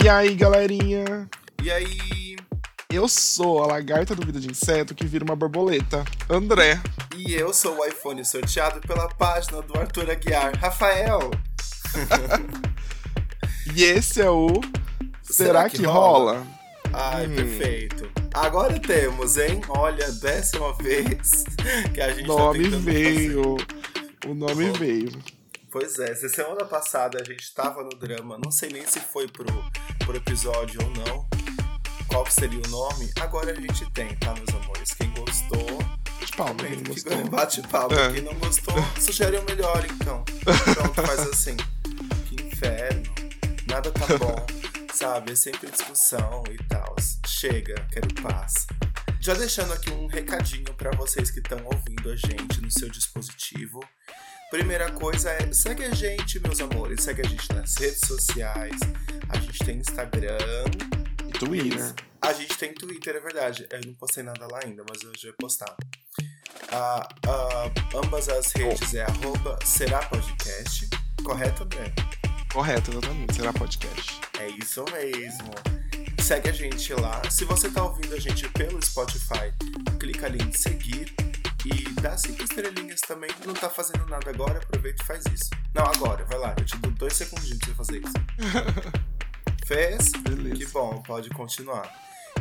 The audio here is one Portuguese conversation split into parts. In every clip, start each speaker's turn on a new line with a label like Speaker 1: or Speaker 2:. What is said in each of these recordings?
Speaker 1: E aí, galerinha?
Speaker 2: E aí?
Speaker 1: Eu sou a lagarta do Vida de Inseto que vira uma borboleta, André.
Speaker 2: E eu sou o iPhone sorteado pela página do Arthur Aguiar, Rafael.
Speaker 1: e esse é o Será, Será que, que, rola? rola?
Speaker 2: Ai, hum. perfeito. Agora temos, hein? Olha, décima vez que a gente
Speaker 1: tá nome tá veio. Fazer. O nome veio.
Speaker 2: Pois é, se semana passada a gente tava no drama, não sei nem se foi pro, pro episódio ou não, qual que seria o nome, agora a gente tem, tá, meus amores? Quem gostou.
Speaker 1: Palma, quem gostou.
Speaker 2: Bate palma. É. Quem não gostou, sugere o melhor, então. Pronto, faz assim. Que inferno. Nada tá bom, sabe? É sempre discussão e tal. Chega, quero paz. Já deixando aqui um recadinho para vocês que estão ouvindo a gente no seu dispositivo. Primeira coisa é, segue a gente, meus amores. Segue a gente nas redes sociais. A gente tem Instagram.
Speaker 1: E Twitter.
Speaker 2: A gente tem Twitter, é verdade. Eu não postei nada lá ainda, mas eu já vou postar. Ambas as redes é arroba será podcast. Correto, André?
Speaker 1: Correto, exatamente. Será podcast.
Speaker 2: É isso mesmo. Segue a gente lá. Se você tá ouvindo a gente pelo Spotify, clica ali em seguir e dá cinco estrelinhas também. Não tá fazendo nada agora, aproveita e faz isso. Não, agora, vai lá. Eu te dou dois segundinhos pra você fazer isso. Fez?
Speaker 1: Beleza.
Speaker 2: Que bom, pode continuar.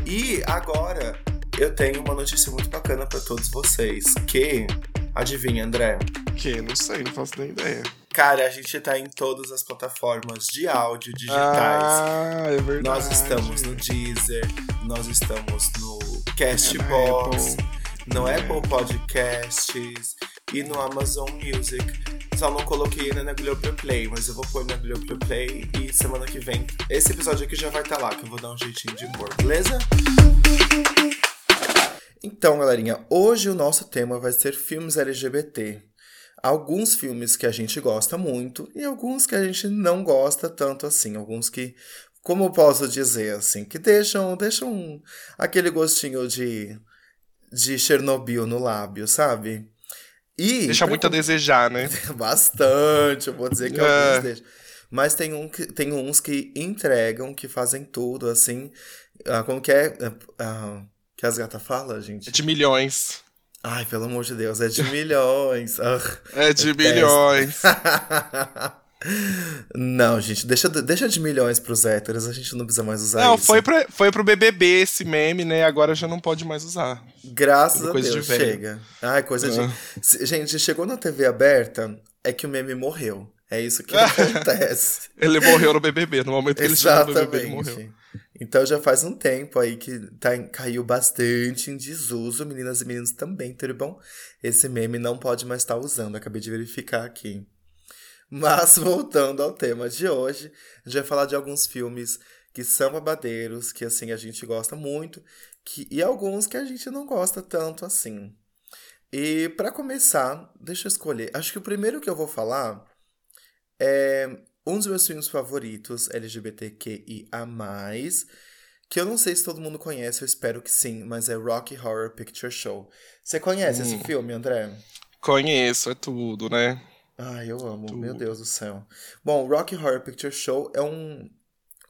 Speaker 2: E agora eu tenho uma notícia muito bacana para todos vocês. Que, adivinha, André?
Speaker 1: Que? Não sei, não faço nem ideia.
Speaker 2: Cara, a gente tá em todas as plataformas de áudio digitais.
Speaker 1: Ah, é verdade.
Speaker 2: Nós estamos no Deezer, nós estamos no Castbox. É no Apple Podcasts e no Amazon Music. Só não coloquei ainda na Globoplay, mas eu vou pôr na Globoplay e semana que vem. Esse episódio aqui já vai estar tá lá, que eu vou dar um jeitinho de pôr, beleza? Então, galerinha, hoje o nosso tema vai ser filmes LGBT. Alguns filmes que a gente gosta muito e alguns que a gente não gosta tanto assim. Alguns que, como posso dizer assim, que deixam, deixam aquele gostinho de de Chernobyl no lábio, sabe?
Speaker 1: E Deixa muito a desejar, né?
Speaker 2: Bastante, eu vou dizer que é. alguns deixam. Mas tem, um que, tem uns que entregam, que fazem tudo, assim. Ah, como que é? Ah, que as gatas falam, gente?
Speaker 1: É de milhões.
Speaker 2: Ai, pelo amor de Deus, é de milhões. Ah,
Speaker 1: é de milhões.
Speaker 2: Não, gente, deixa, deixa de milhões pros héteros, a gente não precisa mais usar
Speaker 1: não,
Speaker 2: isso.
Speaker 1: Não, foi, pra, foi pro BBB esse meme, né? Agora já não pode mais usar.
Speaker 2: Graças a Deus, de chega. Ai, coisa de... Ah. Gente, chegou na TV aberta, é que o meme morreu. É isso que acontece.
Speaker 1: ele morreu no BBB, no momento que ele chegou no BBB, ele morreu.
Speaker 2: Então já faz um tempo aí que tá, caiu bastante em desuso, meninas e meninos também, tudo bom? Esse meme não pode mais estar usando, acabei de verificar aqui. Mas voltando ao tema de hoje, a gente vai falar de alguns filmes que são babadeiros, que assim a gente gosta muito, que, e alguns que a gente não gosta tanto assim. E para começar, deixa eu escolher. Acho que o primeiro que eu vou falar é um dos meus filmes favoritos LGBTQIA+, que eu não sei se todo mundo conhece, eu espero que sim, mas é Rocky Horror Picture Show. Você conhece hum. esse filme, André?
Speaker 1: Conheço, é tudo, né?
Speaker 2: Ai, eu amo, meu Deus do céu. Bom, Rocky Horror Picture Show é um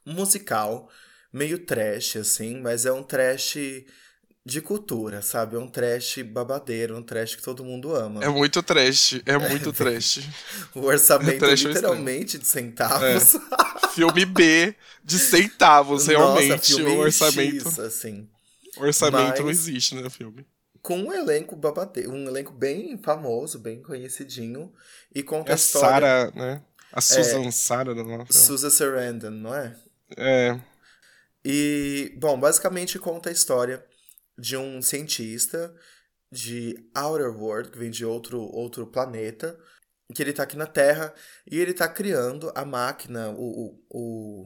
Speaker 2: musical meio trash, assim, mas é um trash de cultura, sabe? É um trash babadeiro, um trash que todo mundo ama.
Speaker 1: É muito trash, é muito trash.
Speaker 2: o orçamento é literalmente de centavos.
Speaker 1: É. Filme B de centavos, realmente. Nossa, filme o orçamento.
Speaker 2: X, assim.
Speaker 1: O orçamento mas... não existe no filme
Speaker 2: com um elenco babate, um elenco bem famoso, bem conhecidinho e conta
Speaker 1: é
Speaker 2: a história.
Speaker 1: Sarah, né? A Susan é, Sarah do nosso.
Speaker 2: Susan Sarandon, não é?
Speaker 1: É.
Speaker 2: E, bom, basicamente conta a história de um cientista de Outer World, que vem de outro, outro planeta, que ele tá aqui na Terra e ele tá criando a máquina, o, o, o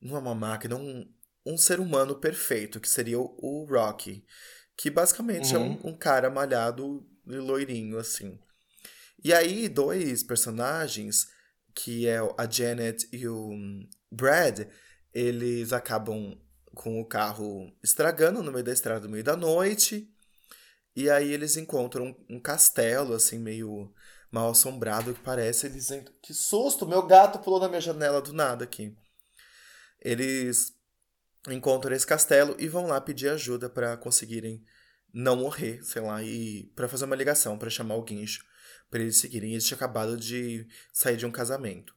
Speaker 2: não é uma máquina, um, um ser humano perfeito, que seria o, o Rocky. Que basicamente uhum. é um, uhum. um cara malhado e loirinho, assim. E aí, dois personagens, que é a Janet e o Brad, eles acabam com o carro estragando no meio da estrada, no meio da noite. E aí eles encontram um, um castelo, assim, meio mal assombrado, que parece. Eles dizem: Que susto! Meu gato pulou na minha janela do nada aqui. eles encontram esse castelo e vão lá pedir ajuda para conseguirem não morrer, sei lá, e para fazer uma ligação, para chamar o guincho, para eles seguirem. Eles tinham acabado de sair de um casamento.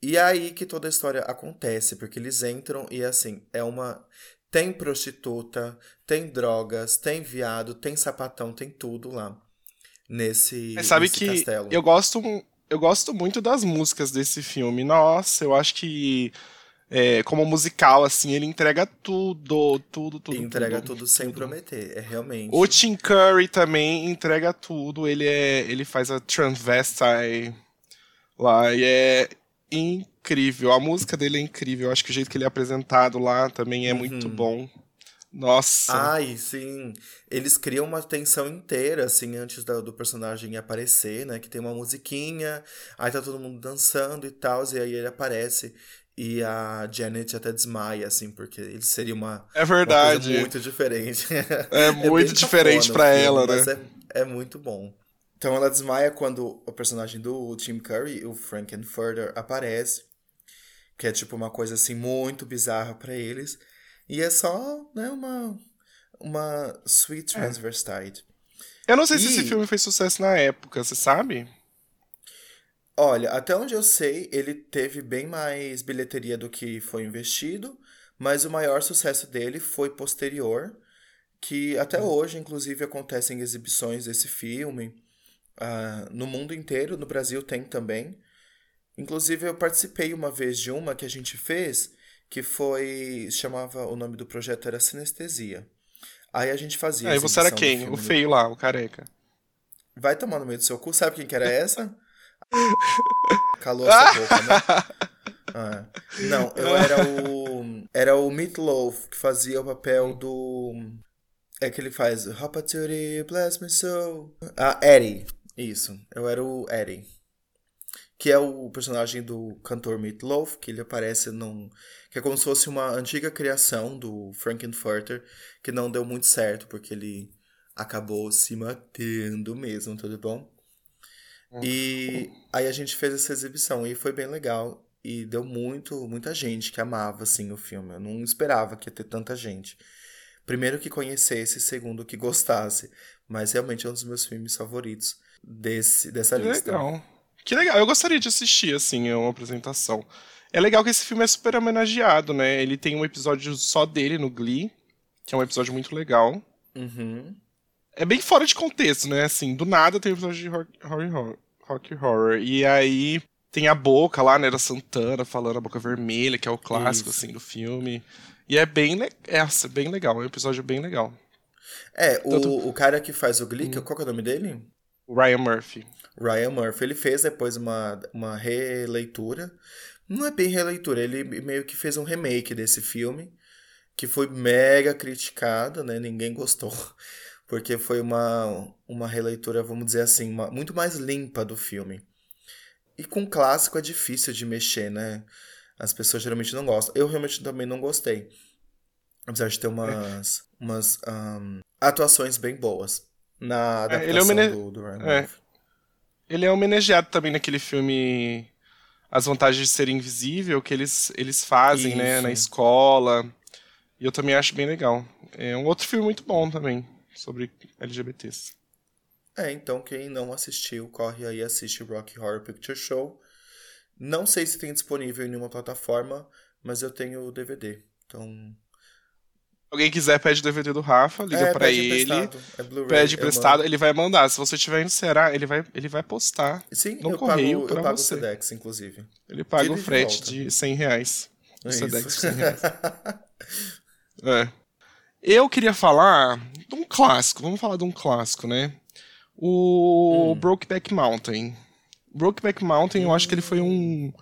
Speaker 2: E é aí que toda a história acontece, porque eles entram e assim, é uma tem prostituta, tem drogas, tem viado, tem sapatão, tem tudo lá nesse,
Speaker 1: Mas sabe
Speaker 2: nesse
Speaker 1: que
Speaker 2: castelo.
Speaker 1: eu gosto eu gosto muito das músicas desse filme. Nossa, eu acho que é, como musical, assim, ele entrega tudo, tudo, tudo.
Speaker 2: Entrega tudo, tudo sem prometer, é realmente.
Speaker 1: O Tim Curry também entrega tudo. Ele é, ele faz a transvestite lá e é incrível. A música dele é incrível. Eu acho que o jeito que ele é apresentado lá também é
Speaker 2: Uhum.
Speaker 1: muito bom. Nossa.
Speaker 2: Ai, sim. Eles criam uma tensão inteira, assim, antes da- do personagem aparecer, né? Que tem uma musiquinha, aí tá todo mundo dançando e tal, e aí ele aparece. E a Janet até desmaia, assim, porque ele seria uma,
Speaker 1: é
Speaker 2: uma coisa
Speaker 1: verdade.
Speaker 2: muito diferente.
Speaker 1: É muito
Speaker 2: bem
Speaker 1: diferente
Speaker 2: filme,
Speaker 1: ela, né?
Speaker 2: é, é muito bom. Então ela desmaia quando o personagem do Tim Curry, o Frankenfurter, aparece. Que é tipo uma coisa assim muito bizarra pra eles. E é só, né, uma, uma sweet
Speaker 1: É.
Speaker 2: transvestite.
Speaker 1: Eu não sei se
Speaker 2: E-
Speaker 1: esse filme fez sucesso na época, você sabe?
Speaker 2: Olha, até onde eu sei, ele teve bem mais bilheteria do que foi investido, mas o maior sucesso dele foi posterior, que até hoje, inclusive, acontecem exibições desse filme ah, no mundo inteiro, no Brasil tem também. Inclusive, eu participei uma vez de uma que a gente fez, que foi. chamava. O nome do projeto era Sinestesia. Aí a gente fazia.
Speaker 1: Aí você era quem? O feio lá, o careca.
Speaker 2: Vai tomar no meio do seu cu, sabe quem que era essa? Calou a sua boca, né? Ah, Não, eu era o. Era o Meatloaf que fazia o papel do. É que ele faz. Hopaturi, bless me so. Ah, Eddie. Isso. Eu era o Eddie. Que é o personagem do cantor Meatloaf, que ele aparece num. Que é como se fosse uma antiga criação do Frankenfurter, que não deu muito certo, porque ele acabou se matando mesmo, tudo bom? E aí a gente fez essa exibição e foi bem legal. E deu muito, muita gente que amava, assim, o filme. Eu não esperava que ia ter tanta gente. Primeiro que conhecesse, segundo que gostasse. Mas realmente é um dos meus filmes favoritos desse, dessa
Speaker 1: Que
Speaker 2: lista.
Speaker 1: legal. Que legal. Eu gostaria de assistir, assim, uma apresentação. É legal que esse filme é super homenageado, né? Ele tem um episódio só dele no Glee, que é um episódio muito legal.
Speaker 2: Uhum.
Speaker 1: É bem fora de contexto, né? Assim, do nada tem um episódio de rock, horror, horror, rock horror. E aí tem a boca lá, né, da Santana falando a boca vermelha, que é o clássico,
Speaker 2: Isso.
Speaker 1: assim, do filme. E é bem, le... é, é bem legal, é um episódio bem legal.
Speaker 2: É, o,
Speaker 1: Tanto-
Speaker 2: o cara que faz o Glee, que- qual que é o nome dele?
Speaker 1: O Ryan Murphy.
Speaker 2: Ryan Murphy. Ele fez depois uma, uma releitura. Não é bem releitura, ele meio que fez um remake desse filme, que foi mega criticado, né? Ninguém gostou. Porque foi uma, uma releitura, vamos dizer assim, uma- muito mais limpa do filme. E com clássico é difícil de mexer, né? As pessoas geralmente não gostam. Eu realmente também não gostei. Apesar de ter umas, umas ahn, atuações bem boas na
Speaker 1: É,
Speaker 2: adaptação
Speaker 1: ele é homene-
Speaker 2: do, do Ryan
Speaker 1: é. Ele é homenageado também naquele filme As Vantagens de Ser Invisível, que eles, eles fazem, né, na escola. E eu também acho bem legal. É um outro filme muito bom também, sobre LGBTs.
Speaker 2: É, então quem não assistiu, corre aí e assiste Rocky Horror Picture Show. Não sei se tem disponível em nenhuma plataforma, mas eu tenho o DVD. Então.
Speaker 1: Alguém quiser, pede o DVD do Rafa, liga
Speaker 2: é,
Speaker 1: pra
Speaker 2: pede
Speaker 1: ele,
Speaker 2: emprestado. É Blu-ray.
Speaker 1: pede emprestado, ele vai mandar. Se você estiver no Ceará, ele vai, ele vai postar.
Speaker 2: Sim,
Speaker 1: no
Speaker 2: eu
Speaker 1: correio
Speaker 2: pago, eu pago o
Speaker 1: você.
Speaker 2: Sedex, inclusive.
Speaker 1: Ele paga o
Speaker 2: de
Speaker 1: frete
Speaker 2: volta.
Speaker 1: de 100 reais. O
Speaker 2: É
Speaker 1: Sedex
Speaker 2: isso.
Speaker 1: de 100 reais. É. Eu queria falar de um clássico. Vamos falar de um clássico, né? O
Speaker 2: Hum.
Speaker 1: Brokeback Mountain. Brokeback Mountain, eu acho que ele foi um,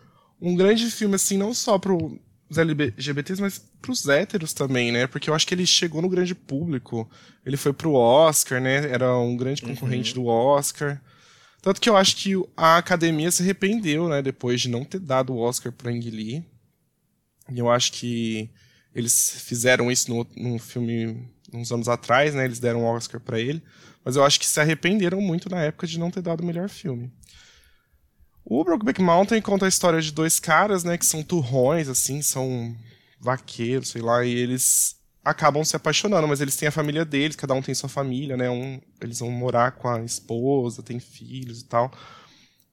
Speaker 1: um grande filme, assim, não só pros LGBTs, mas pros héteros também, né? Porque eu acho que ele chegou no grande público. Ele foi pro Oscar, né? Era um grande concorrente do Oscar. Tanto que eu acho que a academia se arrependeu, né? Depois de não ter dado o Oscar pra Ang Lee. E eu acho que eles fizeram isso no, num filme uns anos atrás, né? Eles deram um Oscar pra ele. Mas eu acho que se arrependeram muito na época de não ter dado o melhor filme. O Brokeback Mountain conta a história de dois caras, né? Que são turrões, assim, são vaqueiro, sei lá, e eles acabam se apaixonando, mas eles têm a família deles, cada um tem sua família, né? Um, eles vão morar com a esposa, tem filhos e tal.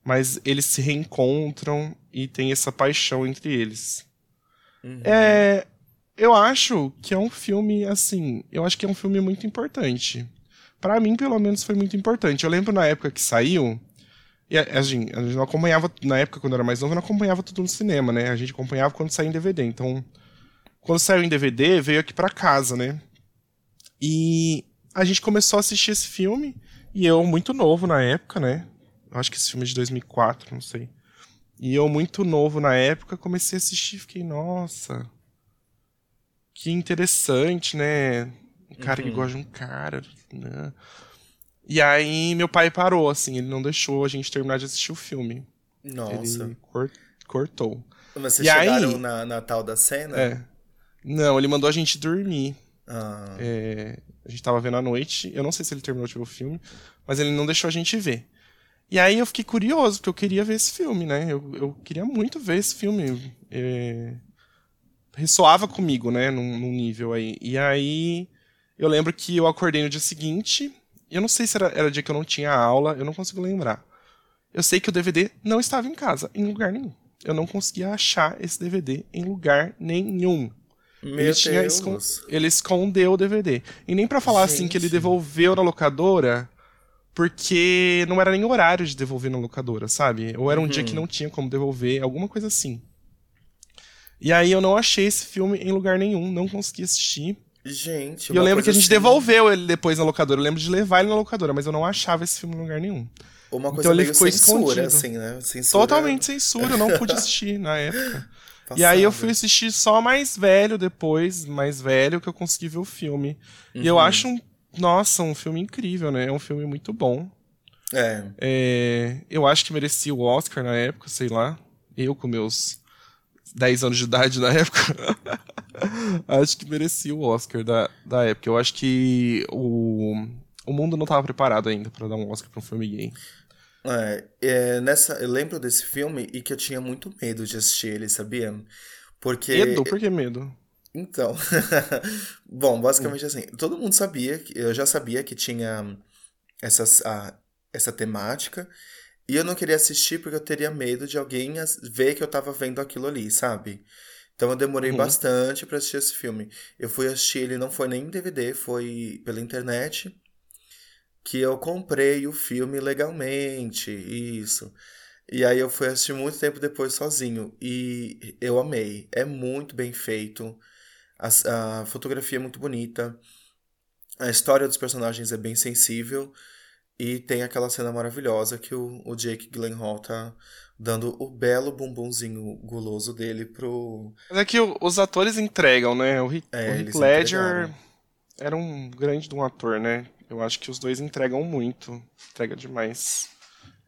Speaker 1: Mas eles se reencontram e tem essa paixão entre eles. Uhum. É, eu acho que é um filme, assim, eu acho que é um filme muito importante. para mim, pelo menos, foi muito importante. Eu lembro na época que saiu, e a, gente, a gente não acompanhava, na época, quando eu era mais novo, eu não acompanhava tudo no cinema, né? A gente acompanhava quando saía em DVD. Então, quando saiu em DVD, veio aqui para casa, né? E a gente começou a assistir esse filme, e eu muito novo na época, né? Eu acho que esse filme é de 2004, não sei. E eu muito novo na época, comecei a assistir e fiquei, nossa, que interessante, né? Um cara uhum. que gosta de um cara, né? E aí meu pai parou, assim, ele não deixou a gente terminar de assistir o filme.
Speaker 2: Nossa.
Speaker 1: Ele cortou.
Speaker 2: Mas vocês e chegaram aí, na, na tal da cena?
Speaker 1: É. Não, ele mandou a gente dormir.
Speaker 2: Ah.
Speaker 1: É, a gente tava vendo à noite. Eu não sei se ele terminou de ver o filme, mas ele não deixou a gente ver. E aí eu fiquei curioso, porque eu queria ver esse filme, né? Eu, eu queria muito ver esse filme. É... Ressoava comigo, né? Num, num, nível aí. E aí eu lembro que eu acordei no dia seguinte. Eu não sei se era, era dia que eu não tinha aula, eu não consigo lembrar. Eu sei que o DVD não estava em casa, em lugar nenhum. Eu não conseguia achar esse DVD em lugar nenhum.
Speaker 2: Meu ele, tinha escon...
Speaker 1: ele escondeu o DVD. E nem para falar Gente. assim que ele devolveu na locadora, porque não era nem horário de devolver na locadora, sabe? Ou era um uhum. dia que não tinha como devolver, alguma coisa assim. E aí eu não achei esse filme em lugar nenhum, não consegui assistir.
Speaker 2: Gente,
Speaker 1: E eu lembro que a gente assim... devolveu ele depois na locadora. Eu lembro de levar ele na locadora, mas eu não achava esse filme em lugar nenhum.
Speaker 2: Uma coisa então ele ficou censura, escondido. assim, né?
Speaker 1: Censura... Totalmente censura, eu não pude assistir na época. Passado. E aí eu fui assistir só mais velho depois, mais velho, que eu consegui ver o filme. Uhum. E eu uhum. acho um, nossa, um filme incrível, né? É um filme muito bom.
Speaker 2: É.
Speaker 1: é. Eu acho que merecia o Oscar na época, sei lá. Eu com meus 10 anos de idade na época. acho que merecia o Oscar da, da época. Eu acho que o, o mundo não estava preparado ainda para dar um Oscar para um filme gay.
Speaker 2: É, é, nessa, eu lembro desse filme e que eu tinha muito medo de assistir ele, sabia? Porque.
Speaker 1: Medo? Por que medo?
Speaker 2: Então. Bom, basicamente assim, todo mundo sabia, eu já sabia que tinha essas, a, essa temática. E eu não queria assistir porque eu teria medo de alguém ver que eu tava vendo aquilo ali, sabe? Então eu demorei uhum. bastante para assistir esse filme. Eu fui assistir ele, não foi nem em DVD, foi pela internet que eu comprei o filme legalmente, isso. E aí eu fui assistir muito tempo depois sozinho e eu amei. É muito bem feito. A, a fotografia é muito bonita. A história dos personagens é bem sensível. E tem aquela cena maravilhosa que o, o Jake Gyllenhaal tá dando o belo bumbumzinho guloso dele pro...
Speaker 1: Mas é que o, os atores entregam, né? O Heath, é, o Ledger era um grande de um ator, né? Eu acho que os dois entregam muito. Entrega demais.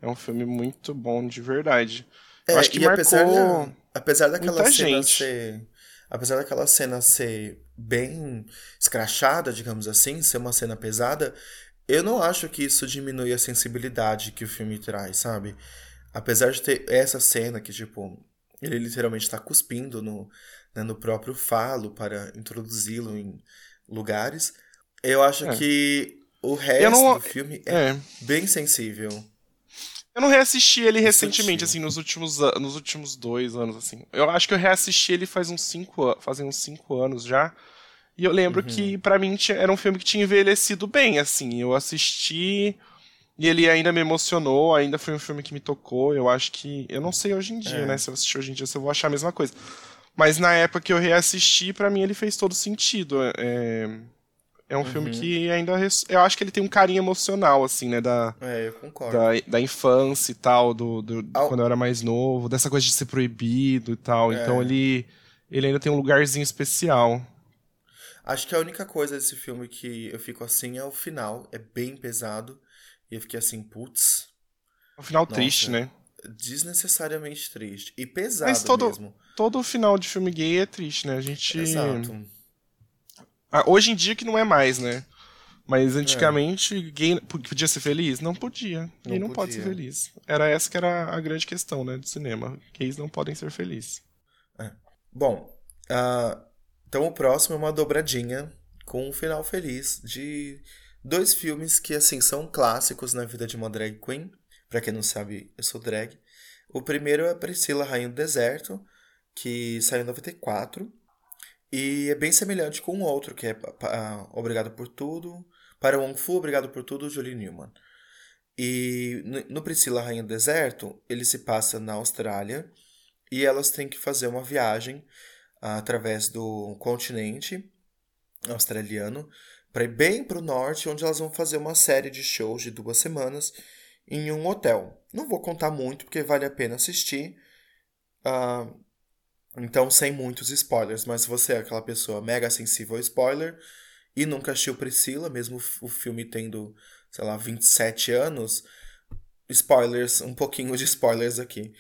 Speaker 1: É um filme muito bom, de verdade. É, eu acho que marcou apesar,
Speaker 2: apesar daquela
Speaker 1: cena
Speaker 2: gente. ser. Apesar daquela cena ser bem escrachada, digamos assim, ser uma cena pesada, eu não acho que isso diminui a sensibilidade que o filme traz, sabe? Apesar de ter essa cena que, tipo, ele literalmente está cuspindo no, né, no próprio falo para introduzi-lo em lugares, eu acho é. que o resto não... do filme é, é, bem sensível.
Speaker 1: Eu não reassisti ele recentemente, assim, nos últimos, nos últimos dois anos, assim. Eu acho que eu reassisti ele faz uns cinco, fazem uns cinco anos já. E eu lembro uhum. que, para mim, era um filme que tinha envelhecido bem, assim. Eu assisti e ele ainda me emocionou, ainda foi um filme que me tocou. Eu acho que. Eu não sei hoje em dia, é. né? Se eu assistir hoje em dia, se eu vou achar a mesma coisa. Mas na época que eu reassisti, para mim ele fez todo sentido. É... É um uhum. filme que ainda. Eu acho que ele tem um carinho emocional, assim, né? Da,
Speaker 2: é, eu concordo.
Speaker 1: Da, da infância e tal, do, do Ao... quando eu era mais novo, dessa coisa de ser proibido e tal. É. Então ele, ele ainda tem um lugarzinho especial.
Speaker 2: Acho que a única coisa desse filme que eu fico assim é o final. É bem pesado. E eu fiquei assim, putz.
Speaker 1: É um final nossa, triste, né?
Speaker 2: Desnecessariamente triste. E pesado
Speaker 1: Mas todo,
Speaker 2: mesmo.
Speaker 1: Todo final de filme gay é triste, né? A gente.
Speaker 2: Exato.
Speaker 1: Ah, hoje em dia que não é mais, né? Mas antigamente, é. gay podia ser feliz? Não podia. Gay não, não pode ser feliz. Era essa que era a grande questão, né, do cinema. Gays não podem ser felizes.
Speaker 2: É. Bom, uh, Então o próximo é uma dobradinha com um final feliz de dois filmes que assim são clássicos na vida de uma drag queen. Para quem não sabe, eu sou drag. O primeiro é Priscila Rainha do Deserto, que saiu em 94. E é bem semelhante com o outro, que é uh, Obrigado por Tudo. Para Wong Fu, Obrigado por Tudo, Julie Newman. E no Priscila Rainha do Deserto, ele se passa na Austrália e elas têm que fazer uma viagem através do continente australiano para ir bem para o norte, onde elas vão fazer uma série de shows de duas semanas em um hotel. Não vou contar muito porque vale a pena assistir. Uh, então, sem muitos spoilers, mas se você é aquela pessoa mega sensível a spoiler e nunca assistiu Priscila, mesmo o filme tendo sei lá, 27 anos. Spoilers, um pouquinho de spoilers aqui.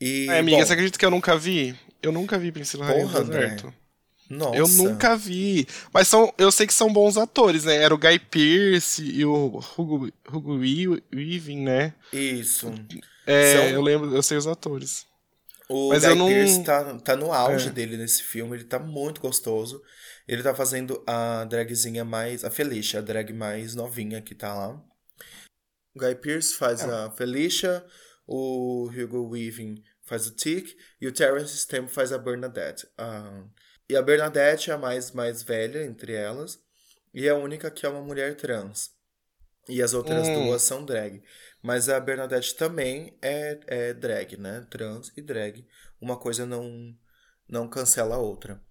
Speaker 2: E,
Speaker 1: amiga, bom, você acredita que eu nunca vi? Eu nunca vi Priscila Porra, Deserto. Nossa. Eu nunca vi. Mas são, eu sei que são bons atores, né? Era o Guy Pearce e o Hugo, Hugo Weaving, né?
Speaker 2: Isso.
Speaker 1: É, são... eu lembro, eu sei os atores.
Speaker 2: O Mas Guy não... Pearce tá, tá no auge é. dele nesse filme, ele tá muito gostoso. Ele tá fazendo a dragzinha mais. A Felicia, a drag mais novinha que tá lá. O Guy Pearce faz é. a Felicia, o Hugo Weaving faz o Tick e o Terence Stamp faz a Bernadette. E a Bernadette é a mais, mais velha entre elas e é a única que é uma mulher trans. E as outras hum. duas são drag. Mas a Bernadette também é, é drag, né? Trans e drag. Uma coisa não, não cancela a outra.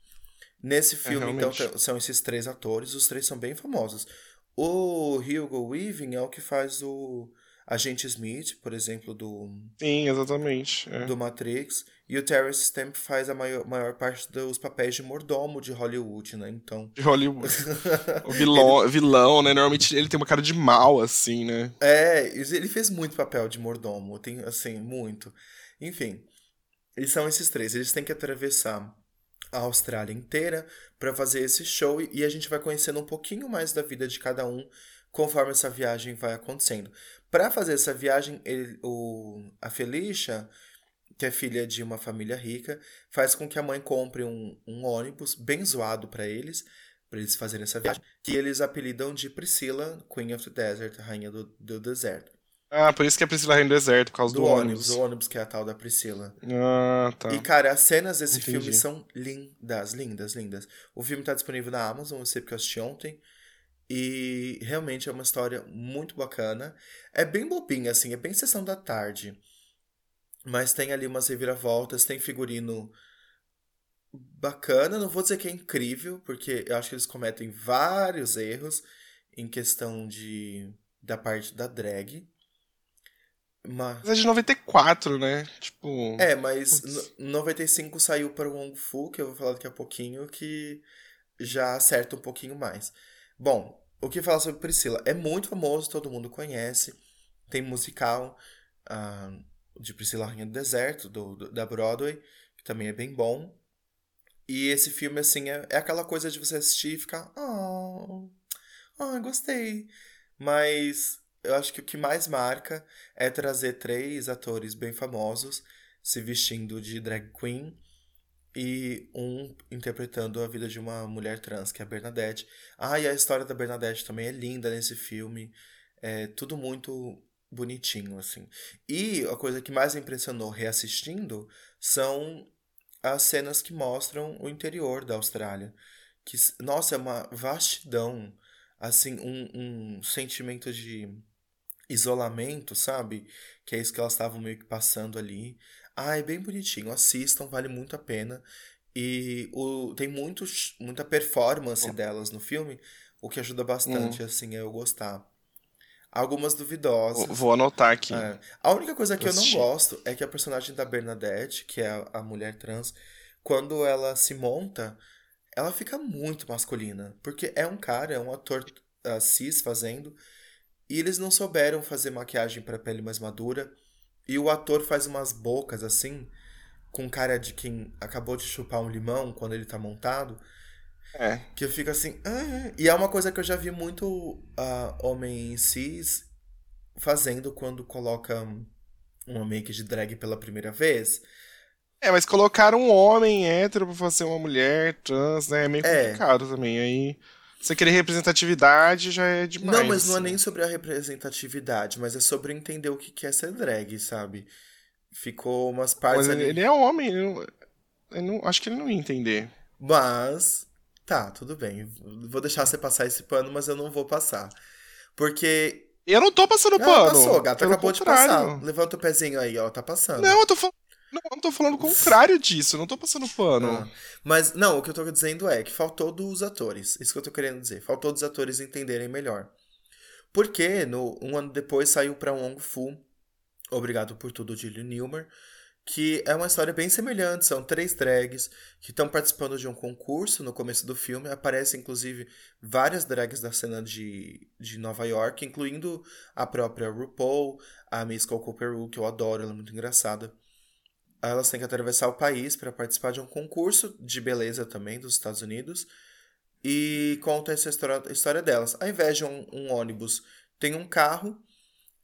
Speaker 2: Nesse é, filme, é, então, são esses três atores, os três são bem famosos. O Hugo Weaving é o que faz o Agente Smith, por exemplo, do.
Speaker 1: Sim, exatamente. É.
Speaker 2: Do Matrix. E o Terrence Stamp faz a maior, maior parte dos papéis de mordomo de Hollywood, né? Então.
Speaker 1: De Hollywood. o vilão, ele... vilão, né? Normalmente ele tem uma cara de mal, assim, né?
Speaker 2: É, ele fez muito papel de mordomo. Tem, assim, muito. Enfim. Eles são esses três. Eles têm que atravessar a Austrália inteira para fazer esse show e a gente vai conhecendo um pouquinho mais da vida de cada um conforme essa viagem vai acontecendo. Para fazer essa viagem, ele, o, a Felicia, que é filha de uma família rica, faz com que a mãe compre um, um ônibus bem zoado para eles, para eles fazerem essa viagem, que eles apelidam de Priscilla, Queen of the Desert, rainha do, do deserto.
Speaker 1: Ah, por isso que é Priscila Rainha do Deserto, por causa do, do ônibus.
Speaker 2: O ônibus que é a tal da Priscila.
Speaker 1: Ah, tá.
Speaker 2: E, cara, as cenas desse Entendi. filme são lindas, lindas, lindas. O filme tá disponível na Amazon, eu sei porque eu assisti ontem. E realmente é uma história muito bacana. É bem bobinha, assim, é bem sessão da tarde. Mas tem ali umas reviravoltas, tem figurino bacana. Não vou dizer que é incrível, porque eu acho que eles cometem vários erros em questão de da parte da drag.
Speaker 1: Mas... mas é de 94, né? Tipo.
Speaker 2: É, mas em 95 saiu para o Wong Fu, que eu vou falar daqui a pouquinho, que já acerta um pouquinho mais. Bom, o que falar sobre Priscila? É muito famoso, todo mundo conhece. Tem musical uh, de Priscila Rainha do Deserto, do, do, da Broadway, que também é bem bom. E esse filme, assim, é, é aquela coisa de você assistir e ficar. Oh, oh, gostei. Mas eu acho que o que mais marca é trazer três atores bem famosos se vestindo de drag queen e um interpretando a vida de uma mulher trans, que é a Bernadette. Ah, e a história da Bernadette também é linda nesse filme. É tudo muito bonitinho, assim. E a coisa que mais impressionou reassistindo são as cenas que mostram o interior da Austrália. Que, nossa, é uma vastidão, assim, um, um sentimento de isolamento, sabe? Que é isso que elas estavam meio que passando ali. Ah, é bem bonitinho. Assistam, vale muito a pena. E o, tem muitos, muita performance delas no filme, o que ajuda bastante, uhum. assim, a eu gostar. Algumas duvidosas.
Speaker 1: Vou anotar aqui.
Speaker 2: É. A única coisa que eu não gosto é que a personagem da Bernadette, que é a, a mulher trans, quando ela se monta, ela fica muito masculina. Porque é um cara, é um ator uh, cis fazendo. E eles não souberam fazer maquiagem para pele mais madura. E o ator faz umas bocas assim, com cara de quem acabou de chupar um limão quando ele tá montado.
Speaker 1: É.
Speaker 2: Que eu fico assim. Ah. E é uma coisa que eu já vi muito uh, homem cis fazendo quando coloca uma make de drag pela primeira vez.
Speaker 1: É, mas colocaram um homem hétero pra fazer uma mulher trans, né? É meio
Speaker 2: É.
Speaker 1: complicado também. Aí, você querer representatividade já é demais.
Speaker 2: não, mas não é
Speaker 1: assim.
Speaker 2: nem sobre a representatividade, mas é sobre entender o que é ser drag, sabe? Ficou umas partes
Speaker 1: Mas
Speaker 2: ali.
Speaker 1: ele, é homem, ele não, acho que ele não ia entender.
Speaker 2: Mas, tá, tudo bem. Vou deixar você passar esse pano, mas eu não vou passar. Porque.
Speaker 1: Eu não tô passando
Speaker 2: Ela
Speaker 1: pano.
Speaker 2: passou, gata
Speaker 1: pelo
Speaker 2: acabou de
Speaker 1: contrário.
Speaker 2: passar. Levanta o pezinho aí, ó, tá passando.
Speaker 1: Não, eu tô falando. Não, eu não tô falando o contrário disso, não tô passando pano.
Speaker 2: Ah, Mas, não, o que eu tô dizendo é que faltou dos atores. Isso que eu tô querendo dizer. Faltou dos atores entenderem melhor. Porque no, um ano depois saiu pra Wong Fu, Obrigado por Tudo, de Lee Newmar, que é uma história bem semelhante. São três drags que estão participando de um concurso no começo do filme. Aparecem, inclusive, várias drags da cena de, de Nova York, incluindo a própria RuPaul, a Miss Coco Peru, que eu adoro, ela é muito engraçada. Elas têm que atravessar o país para participar de um concurso de beleza também dos Estados Unidos. E conta essa história, história delas. Ao invés de um, um ônibus, tem um carro.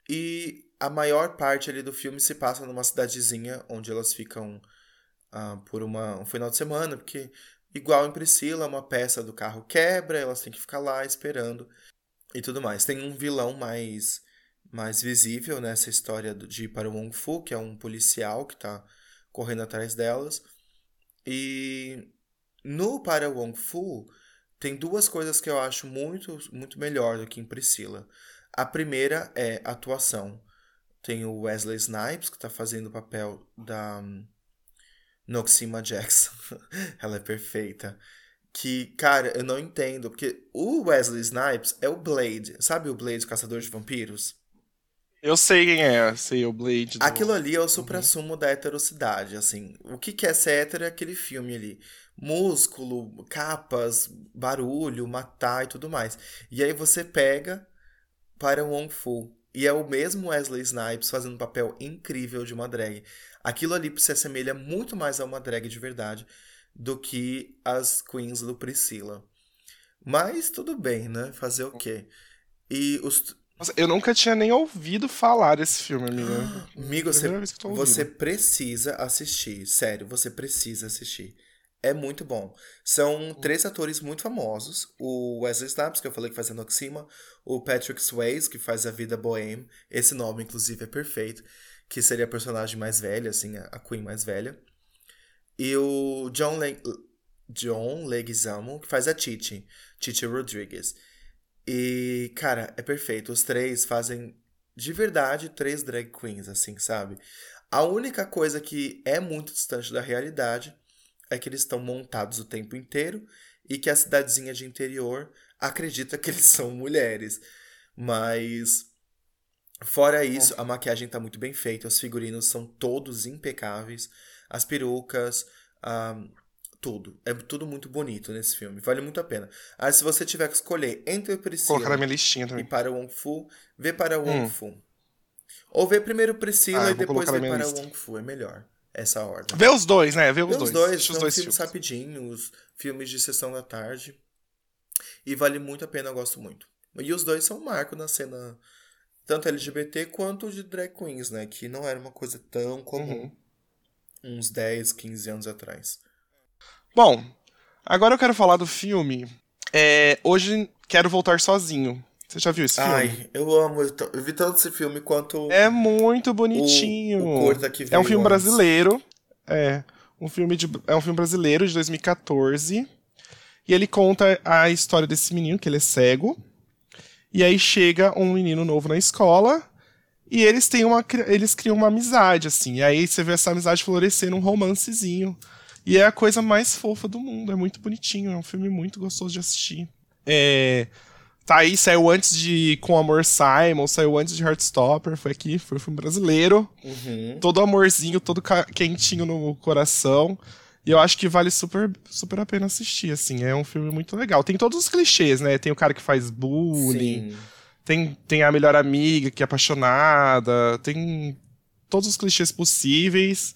Speaker 2: E a maior parte ali do filme se passa numa cidadezinha onde elas ficam ah, por uma, um final de semana. Porque, igual em Priscila, uma peça do carro quebra, elas têm que ficar lá esperando e tudo mais. Tem um vilão mais, mais visível nessa história de para o Wong Fu, que é um policial que está correndo atrás delas. E no Para Wong Fu tem duas coisas que eu acho muito, muito melhor do que em Priscila. A primeira é atuação. Tem o Wesley Snipes, que está fazendo o papel da hum, Noxima Jackson. Ela é perfeita. Que, cara, eu não entendo, porque o Wesley Snipes é o Blade. Sabe o Blade, Caçador de Vampiros?
Speaker 1: Eu sei quem é, sei o Blade. do-
Speaker 2: Aquilo ali é o supra-sumo da heterocidade, assim. O que que é ser hétero é aquele filme ali. Músculo, capas, barulho, matar e tudo mais. E aí você pega para Wong Fu. E é o mesmo Wesley Snipes fazendo um papel incrível de uma drag. Aquilo ali se assemelha muito mais a uma drag de verdade do que as queens do Priscila. Mas tudo bem, né? Fazer o quê? E os,
Speaker 1: Nossa, Eu nunca tinha nem ouvido falar desse filme, amiga.
Speaker 2: Amigo, você,
Speaker 1: que eu tô ouvindo.
Speaker 2: você precisa assistir. Sério, você precisa assistir. É muito bom. São três atores muito famosos. O Wesley Snipes, que eu falei que faz a Noxima. O Patrick Swayze, que faz a Vida Bohème. Esse nome, inclusive, é perfeito. Que seria a personagem mais velha, assim, a a Queen mais velha. E o John, Le John Leguizamo, que faz a Titi. Titi Rodriguez. E, cara, é perfeito. Os três fazem de verdade três drag queens, assim, sabe? A única coisa que é muito distante da realidade é que eles estão montados o tempo inteiro e que a cidadezinha de interior acredita que eles são mulheres. Mas, fora isso, a maquiagem tá muito bem feita, os figurinos são todos impecáveis, as perucas, ah, tudo. É tudo muito bonito nesse filme, vale muito a pena. Ah, se você tiver que escolher entre Priscila
Speaker 1: colocar na minha listinha
Speaker 2: e
Speaker 1: também.
Speaker 2: para Wong Fu, vê para Wong
Speaker 1: Hum.
Speaker 2: Fu. Ou vê primeiro Priscila
Speaker 1: Ah,
Speaker 2: e depois vê para
Speaker 1: lista.
Speaker 2: Wong Fu. É melhor essa ordem.
Speaker 1: Vê os dois, né? Vê os
Speaker 2: Vê
Speaker 1: dois.
Speaker 2: os dois, são
Speaker 1: os dois
Speaker 2: filmes
Speaker 1: filmes.
Speaker 2: rapidinhos, filmes de sessão da tarde. E vale muito a pena, eu gosto muito. E os dois são um marco na cena, tanto LGBT quanto de drag queens, né? Que não era uma coisa tão comum
Speaker 1: Uhum.
Speaker 2: uns 10, 15 anos atrás.
Speaker 1: Bom, agora eu quero falar do filme. É, hoje quero voltar sozinho. Você já viu esse filme?
Speaker 2: Ai, eu amo. Eu vi tanto esse filme quanto
Speaker 1: É muito bonitinho.
Speaker 2: o curta que
Speaker 1: é um
Speaker 2: veio
Speaker 1: filme
Speaker 2: antes.
Speaker 1: brasileiro. É um filme de é um filme brasileiro de 2014. E ele conta a história desse menino que ele é cego. E aí chega um menino novo na escola e eles têm uma eles criam uma amizade assim. E aí você vê essa amizade florescer num romancezinho. E é a coisa mais fofa do mundo, é muito bonitinho, é um filme muito gostoso de assistir. É, Tá aí, saiu antes de Com Amor Simon, saiu antes de Heartstopper, foi aqui, foi um filme brasileiro.
Speaker 2: Uhum.
Speaker 1: Todo amorzinho, todo quentinho no coração. E eu acho que vale super, super a pena assistir, assim. É um filme muito legal. Tem todos os clichês, né? Tem o cara que faz bullying,
Speaker 2: Sim.
Speaker 1: tem, tem a melhor amiga que é apaixonada, tem todos os clichês possíveis.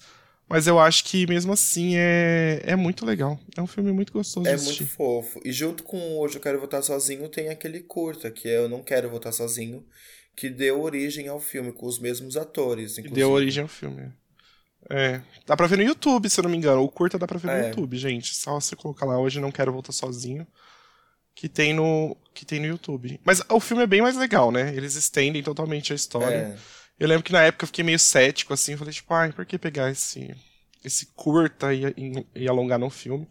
Speaker 1: Mas eu acho que mesmo assim é, é muito legal. É um filme muito gostoso
Speaker 2: É muito fofo. E junto com Hoje Eu Quero Votar Sozinho tem aquele curta, que é Eu Não Quero Votar Sozinho, que deu origem ao filme, com os mesmos atores,
Speaker 1: Que
Speaker 2: inclusive.
Speaker 1: deu origem ao filme. É. Dá pra ver no YouTube, se eu não me engano. O curta dá pra ver no
Speaker 2: É.
Speaker 1: YouTube, gente. Só você colocar lá hoje Não Quero Voltar Sozinho. Que tem no, que tem no YouTube. Mas o filme é bem mais legal, né? Eles estendem totalmente a história.
Speaker 2: É.
Speaker 1: Eu lembro que na época eu fiquei meio cético, assim. Falei, tipo, ai, por que pegar esse, esse curta e, e, e alongar num filme?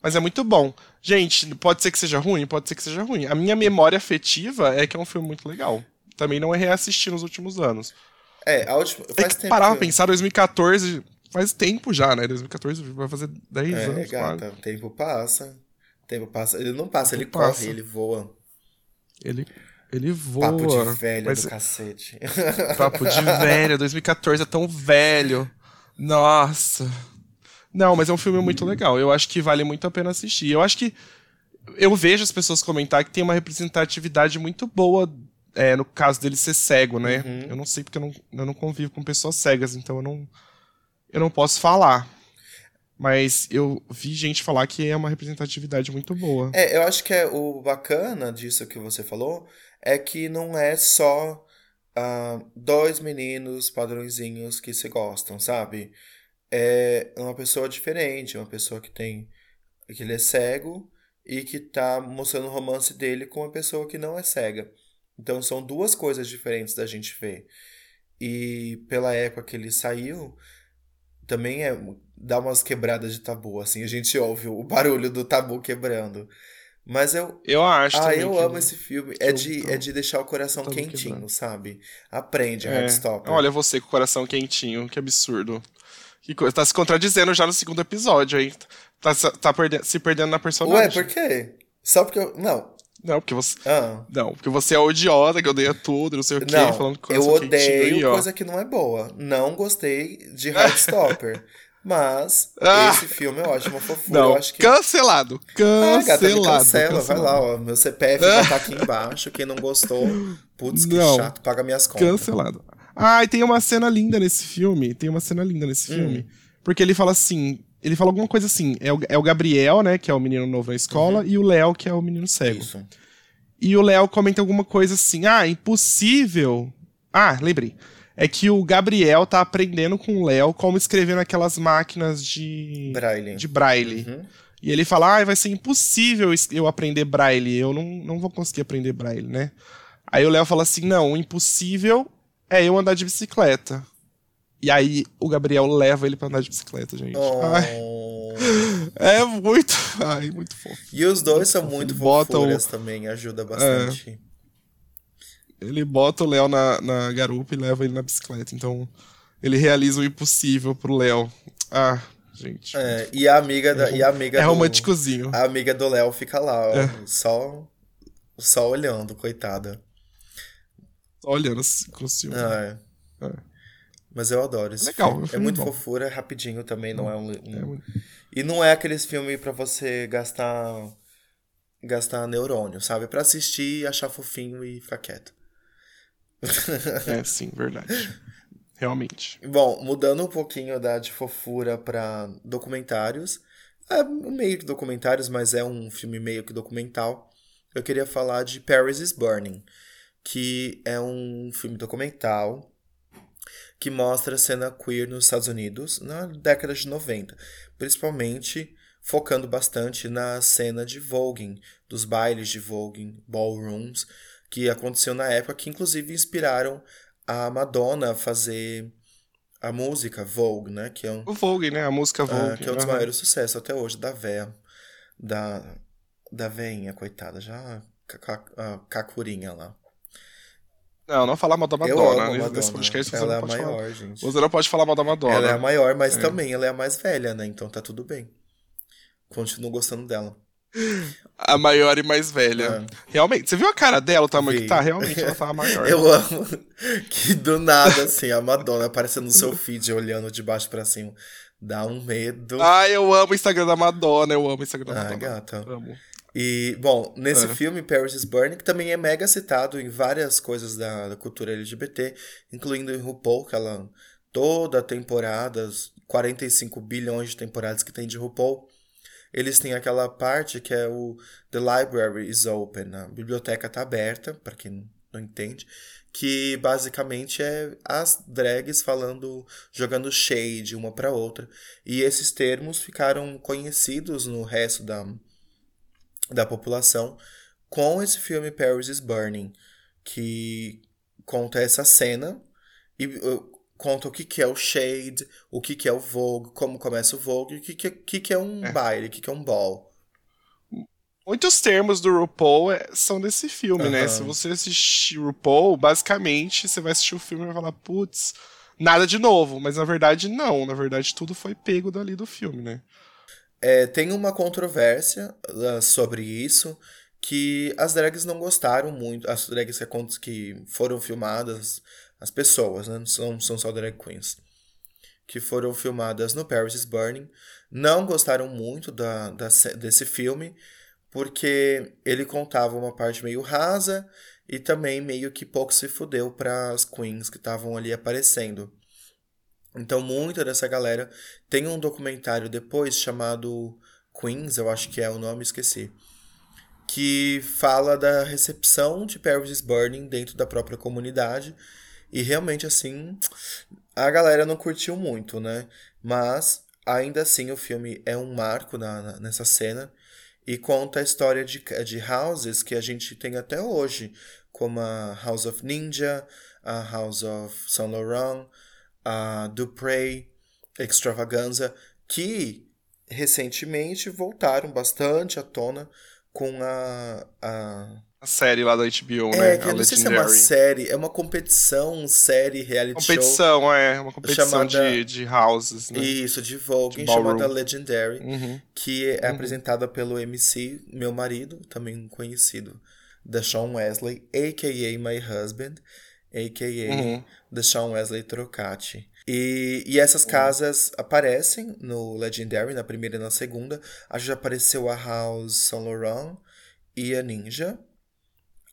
Speaker 1: Mas é muito bom. Gente, pode ser que seja ruim? Pode ser que seja ruim. A minha memória afetiva é que é um filme muito legal. Também não é reassistir nos últimos anos.
Speaker 2: É, a última.
Speaker 1: Tem
Speaker 2: Faz
Speaker 1: que
Speaker 2: tempo
Speaker 1: parar
Speaker 2: que
Speaker 1: pra
Speaker 2: eu-
Speaker 1: pensar, 2014 faz tempo já, né? 2014 vai fazer 10
Speaker 2: É,
Speaker 1: anos
Speaker 2: gata, o tempo passa. O tempo passa. Ele não passa, ele
Speaker 1: passa.
Speaker 2: corre, ele voa.
Speaker 1: Ele, ele voa.
Speaker 2: Papo de velho
Speaker 1: mas
Speaker 2: do cacete.
Speaker 1: Papo de velho, 2014 é tão velho. Nossa. Não, mas é um filme muito legal. Eu acho que vale muito a pena assistir. Eu acho que. Eu vejo as pessoas comentar que tem uma representatividade muito boa é, no caso dele ser cego, né?
Speaker 2: Uhum.
Speaker 1: Eu não sei porque eu não, eu não convivo com pessoas cegas, então eu não, eu não posso falar. Mas eu vi gente falar que é uma representatividade muito boa.
Speaker 2: É, eu acho que é o bacana disso que você falou é que não é só ah, dois meninos padrõezinhos que se gostam, sabe? É uma pessoa diferente, uma pessoa que tem. que ele é cego e que tá mostrando o romance dele com uma pessoa que não é cega. Então são duas coisas diferentes da gente ver. E pela época que ele saiu, também é dá umas quebradas de tabu, assim, a gente ouve o barulho do tabu quebrando. Mas eu,
Speaker 1: Eu acho
Speaker 2: ah, eu
Speaker 1: que-
Speaker 2: amo esse filme. É de, é de deixar o coração quentinho,
Speaker 1: quebrando.
Speaker 2: sabe? Aprende,
Speaker 1: É.
Speaker 2: Heartstopper.
Speaker 1: Olha você com o coração quentinho, que absurdo. Que coisa, tá se contradizendo já no segundo episódio, aí. Tá, tá se perdendo na personagem.
Speaker 2: Ué, por quê? Só porque eu. Não.
Speaker 1: Não, porque você.
Speaker 2: Ah.
Speaker 1: Não, porque você é o idiota que odeia tudo, não sei o quê,
Speaker 2: Não,
Speaker 1: falando com
Speaker 2: eu odeio
Speaker 1: aí,
Speaker 2: coisa que não é boa. Não gostei de Heartstopper. Mas
Speaker 1: Ah.
Speaker 2: esse filme eu acho uma fofura.
Speaker 1: Não,
Speaker 2: eu acho que.
Speaker 1: cancelado.
Speaker 2: Ah, gata, me
Speaker 1: Cancelado.
Speaker 2: cancela, vai
Speaker 1: cancelado.
Speaker 2: lá, ó. Meu CPF vai estar aqui embaixo. Quem não gostou, putz, que
Speaker 1: Não.
Speaker 2: chato, paga minhas contas.
Speaker 1: Cancelado. Ah, e tem uma cena linda nesse filme. Tem uma cena linda nesse
Speaker 2: Hum.
Speaker 1: filme. Porque ele fala assim. Ele fala alguma coisa assim. É o, é o Gabriel, né? Que é o menino novo na escola, e o Léo, que é o menino cego.
Speaker 2: Uhum. Isso.
Speaker 1: E o Léo comenta alguma coisa assim: ah, impossível. Ah, lembrei. É que o Gabriel tá aprendendo com o Léo como escrever naquelas máquinas de
Speaker 2: Braille.
Speaker 1: de braille.
Speaker 2: Uhum.
Speaker 1: E ele fala: ah, vai ser impossível eu aprender braille. Eu não, não vou conseguir aprender braille, né? Aí o Léo fala assim: não, o impossível é eu andar de bicicleta. E aí o Gabriel leva ele pra andar de bicicleta, gente. Ai,
Speaker 2: Oh.
Speaker 1: é muito. Ai, muito fofo.
Speaker 2: E os dois são muito
Speaker 1: Bota o-
Speaker 2: fofuras também, ajuda bastante.
Speaker 1: Ele bota o Léo na, na garupa e leva ele na bicicleta. Então, ele realiza o impossível pro Léo. Ah, gente.
Speaker 2: É, e a amiga da, e a amiga
Speaker 1: É
Speaker 2: do-
Speaker 1: românticozinho.
Speaker 2: A amiga do Léo fica lá, ó,
Speaker 1: É.
Speaker 2: só só olhando, coitada.
Speaker 1: Só olhando assim, com ciúme.
Speaker 2: É.
Speaker 1: É.
Speaker 2: Mas eu adoro esse
Speaker 1: Legal,
Speaker 2: filme.
Speaker 1: um
Speaker 2: É
Speaker 1: filme
Speaker 2: muito
Speaker 1: bom.
Speaker 2: fofura, é rapidinho também, não é um, um-
Speaker 1: É muito-
Speaker 2: E não é aqueles filmes pra você gastar gastar neurônio, sabe? Pra assistir, achar fofinho e ficar quieto.
Speaker 1: É, sim, verdade. Realmente.
Speaker 2: Bom, mudando um pouquinho da de fofura pra documentários. É meio que documentários, mas é um filme meio que documental. Eu queria falar de Paris is Burning, que é um filme documental que mostra a cena queer nos Estados Unidos na década de 90, principalmente focando bastante na cena de voguing, dos bailes de voguing, ballrooms, que aconteceu na época, que inclusive inspiraram a Madonna a fazer a música Vogue, né? Que é um,
Speaker 1: O Vogue, né? A música Vogue.
Speaker 2: ah, que é um dos
Speaker 1: aham.
Speaker 2: maiores sucessos até hoje da véia, da, da veinha, coitada, já a cacurinha lá.
Speaker 1: Não, não falar mal da
Speaker 2: Eu
Speaker 1: Madonna.
Speaker 2: amo a
Speaker 1: Nesse-
Speaker 2: Madonna.
Speaker 1: Nesse podcast
Speaker 2: ela é a
Speaker 1: pode falar.
Speaker 2: maior, gente.
Speaker 1: Você não pode falar mal da Madonna.
Speaker 2: Ela é a maior, mas
Speaker 1: É.
Speaker 2: também ela é a mais velha, né? Então tá tudo bem. Continuo gostando dela.
Speaker 1: A maior e mais velha. Realmente, você viu a cara dela, o tamanho
Speaker 2: É. Vi.
Speaker 1: que tá? Realmente ela tá maior.
Speaker 2: Eu amo que do nada, assim, a Madonna aparecendo no seu feed olhando de baixo pra cima. Dá um medo.
Speaker 1: Ah, eu amo o Instagram da Madonna, eu amo o Instagram da
Speaker 2: Ah,
Speaker 1: Madonna.
Speaker 2: gata.
Speaker 1: Amo.
Speaker 2: E, bom, nesse
Speaker 1: É.
Speaker 2: filme, Paris is Burning, que também é mega citado em várias coisas da, da cultura LGBT, incluindo em RuPaul, que ela. Toda a temporada, as 45 bilhões de temporadas que tem de RuPaul, eles têm aquela parte que é o The Library is Open, a biblioteca tá aberta, para quem não entende, que basicamente é as drags falando, jogando shade uma para outra. E esses termos ficaram conhecidos no resto da, da população com esse filme Paris is Burning, que conta essa cena e uh, conta o que, que é o shade, o que, que é o Vogue, como começa o Vogue, o que, que, que, que é um é. baile, o que, que é um ball.
Speaker 1: Muitos termos do RuPaul é, são desse filme, uhum. né? Se você assistir RuPaul, basicamente você vai assistir o filme e vai falar, putz, nada de novo. Mas na verdade, não. Na verdade, tudo foi pego dali do filme, né?
Speaker 2: É, tem uma controvérsia uh, sobre isso, que as drags não gostaram muito, as drags que, que foram filmadas, as pessoas, né? São, são só drag queens, que foram filmadas no Paris is Burning, não gostaram muito da, da, desse filme, porque ele contava uma parte meio rasa e também meio que pouco se fudeu para as queens que estavam ali aparecendo. Então, muita dessa galera tem um documentário depois chamado Queens, eu acho que é o nome, esqueci, que fala da recepção de Paris is Burning dentro da própria comunidade. E realmente, assim, a galera não curtiu muito, né? Mas, ainda assim, o filme é um marco na, nessa cena e conta a história de, de houses que a gente tem até hoje, como a House of Ninja, a House of Saint Laurent, a Dupree, Extravaganza, que recentemente voltaram bastante à tona com a, a
Speaker 1: a série lá da HBO,
Speaker 2: é,
Speaker 1: né?
Speaker 2: Que eu não sei se é uma série, é uma competição, série, reality
Speaker 1: competição,
Speaker 2: show.
Speaker 1: é, uma competição chamada, de, de houses, né?
Speaker 2: Isso, de Vogue, de chamada Legendary, uhum. que é uhum. apresentada pelo MC, meu marido, também conhecido, da Sean Wesley, a.k.a. My Husband, a.k.a. Uhum. The Sean Wesley Trocati. E, e essas uhum. casas aparecem no Legendary, na primeira e na segunda. A gente já apareceu a House Saint Laurent e a Ninja.